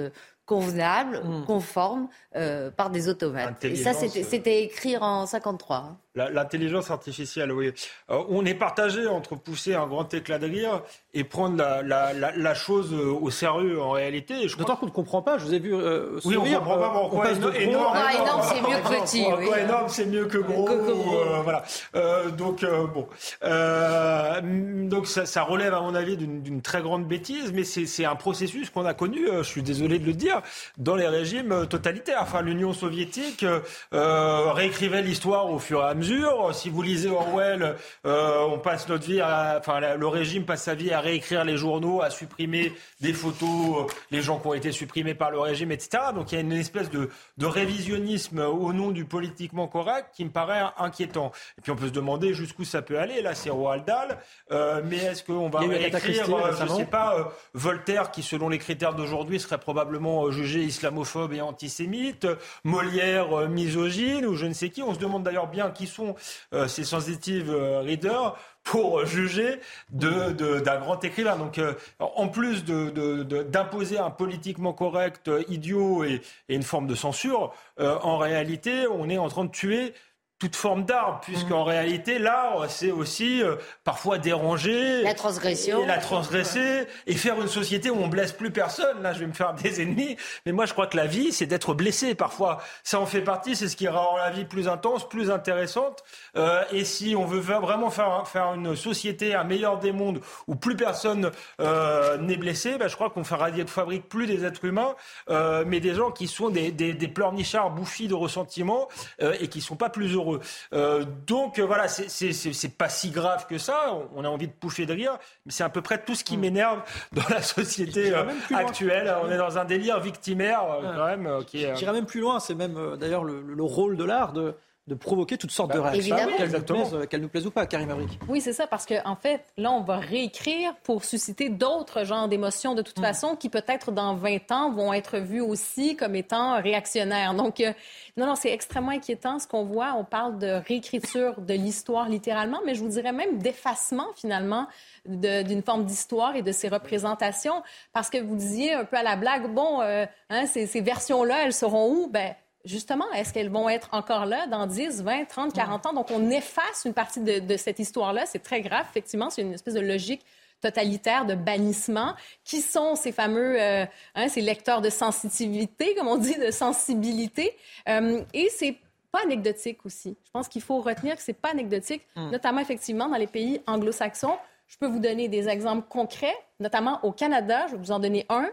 euh, convenables, conformes, euh, par des automates. Et ça, c'était euh. c'était écrit en 53. hein. La- L'intelligence artificielle, oui. Euh, on est partagé entre pousser un grand éclat de rire et prendre la, la- la- la chose au sérieux en réalité. D'autant qu'on ne comprend pas. Je vous ai vu euh, Oui, on sourire. comprend pas pourquoi énorme, énorme, c'est mieux que petit, Pourquoi oui. énorme, c'est mieux que gros. euh, voilà. Euh, donc euh, bon, Euh, donc ça, ça relève à mon avis d'une très grande bêtise, mais c'est c'est un processus qu'on a connu. euh, je suis désolé de le dire, dans les régimes totalitaires. Enfin, l'Union soviétique euh, réécrivait l'histoire au fur et à mesure. Si vous lisez Orwell, euh, on passe notre vie, à, enfin la- le régime passe sa vie à réécrire les journaux, à supprimer des photos, euh, les gens qui ont été supprimés par le régime, etc. Donc il y a une espèce de, de révisionnisme au nom du politiquement correct qui me paraît inquiétant. Et puis on peut se demander jusqu'où ça peut aller. Là, c'est Roald Dahl, euh, mais est-ce qu'on va réécrire, je récemment. sais pas, Voltaire qui, selon les critères d'aujourd'hui, serait probablement jugé islamophobe et antisémite, Molière euh, misogyne ou je ne sais qui. On se demande d'ailleurs bien qui sont euh, ces sensitive euh, readers pour juger de- de- d'un grand écrivain. Donc, en plus d'imposer un politiquement correct idiot et, et une forme de censure, en réalité, on est en train de tuer toute forme d'art, puisqu'en réalité, l'art, c'est aussi euh, parfois déranger. La transgression. Et la transgresser, et faire une société où on blesse plus personne. Là, je vais me faire des ennemis. Mais moi, je crois que la vie, c'est d'être blessé parfois. Ça en fait partie, c'est ce qui rend la vie plus intense, plus intéressante. Euh, et si on veut vraiment faire, faire une société, un meilleur des mondes, où plus personne euh, n'est blessé, bah, je crois qu'on fera- fabrique plus des êtres humains, euh, mais des gens qui sont des, des, des pleurnichards bouffis de ressentiment euh, et qui sont pas plus heureux heureux. donc voilà, c'est pas si grave que ça. On a envie de pouffer de rire, mais c'est à peu près tout ce qui mm. m'énerve dans la société actuelle. On est dans un délire victimaire quand même. qui est, même plus loin. C'est même d'ailleurs le, rôle de l'art de de provoquer toutes sortes de bah, réactions, qu'elles nous, nous, plaisent ou pas, Karim Abrik. Oui, c'est ça, parce qu'en en fait, là, on va réécrire pour susciter d'autres genres d'émotions de toute mm. façon qui peut-être dans 20 ans vont être vues aussi comme étant réactionnaires. Donc, euh, non, non, c'est extrêmement inquiétant ce qu'on voit. On parle de réécriture de l'histoire littéralement, mais je vous dirais même d'effacement finalement d'une forme d'histoire et de ses représentations. Parce que vous disiez un peu à la blague, bon, euh, hein, ces, ces versions-là, elles seront où? Ben, justement, est-ce qu'elles vont être encore là dans 10, 20, 30, 40 ans? Donc, on efface une partie de, cette histoire-là. C'est très grave, effectivement. C'est une espèce de logique totalitaire de bannissement. Qui sont ces fameux, euh, hein, ces lecteurs de sensitivité, comme on dit, de sensibilité? Euh, et c'est pas anecdotique aussi. Je pense qu'il faut retenir que c'est pas anecdotique, hmm. notamment effectivement dans les pays anglo-saxons. Je peux vous donner des exemples concrets, notamment au Canada. Je vais vous en donner un.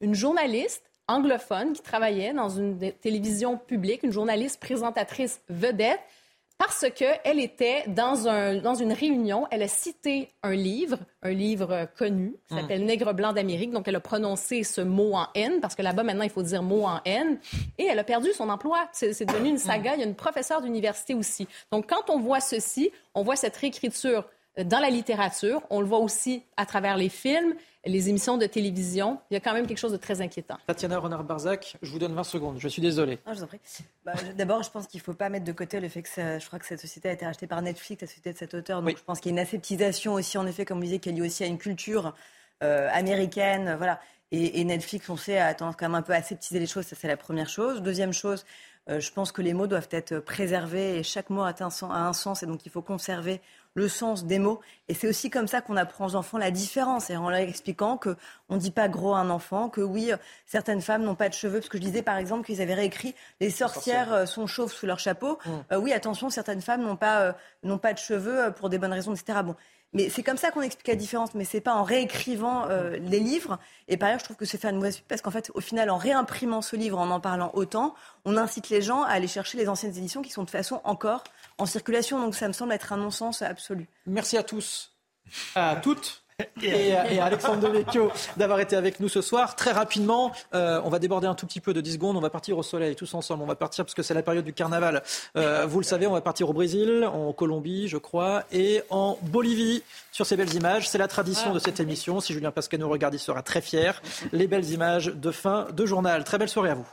Une journaliste anglophone qui travaillait dans une télévision publique, une journaliste présentatrice vedette, parce qu'elle était dans, un, dans une réunion, elle a cité un livre, un livre connu, qui hmm. s'appelle Nègre blanc d'Amérique. Donc, elle a prononcé ce mot en N, parce que là-bas, maintenant, il faut dire mot en N. Et elle a perdu son emploi. C'est devenu une saga. Il y a une professeure d'université aussi. Donc, quand on voit ceci, on voit cette réécriture dans la littérature, on le voit aussi à travers les films les émissions de télévision, il y a quand même quelque chose de très inquiétant. Tatiana Renard-Barzac, je vous donne 20 secondes. Je suis désolé. je vous en prie. Bah, D'abord, je pense qu'il ne faut pas mettre de côté le fait que je crois que cette société a été rachetée par Netflix, la société de cet auteur. Donc, je pense qu'il y a une aseptisation aussi, en effet, comme vous disiez, qui est liée aussi à une culture euh, américaine. Voilà. Et, Netflix, on sait, a tendance quand même un peu à aseptiser les choses. Ça, c'est la première chose. Deuxième chose, euh, je pense que les mots doivent être préservés et chaque mot a un, a un sens et donc il faut conserver le sens des mots. Et c'est aussi comme ça qu'on apprend aux enfants la différence, et en leur expliquant qu'on ne dit pas gros à un enfant, que oui, certaines femmes n'ont pas de cheveux, parce que je disais par exemple qu'ils avaient réécrit Les sorcières euh, sont chauves sous leur chapeau. Mmh. Euh, oui, attention, certaines femmes n'ont pas, euh, n'ont pas de cheveux pour des bonnes raisons, etc. Bon, mais c'est comme ça qu'on explique la différence, mais c'est pas en réécrivant euh, les livres. Et par ailleurs, je trouve que c'est faire une mauvaise pub parce qu'en fait, au final, en réimprimant ce livre, en en parlant autant, on incite les gens à aller chercher les anciennes éditions qui sont de façon encore en circulation. Donc ça me semble être un non-sens absolu. Merci à tous, à toutes et, et, Alexandre Devecchio d'avoir été avec nous ce soir. Très rapidement, euh, on va déborder un tout petit peu de 10 secondes. On va partir au soleil tous ensemble. On va partir parce que c'est la période du carnaval. Euh, vous le savez, on va partir au Brésil, en Colombie, je crois, et en Bolivie sur ces belles images. C'est la tradition de cette émission. Si Julien Pascal nous regarde, il sera très fier. Les belles images de fin de journal. Très belle soirée à vous.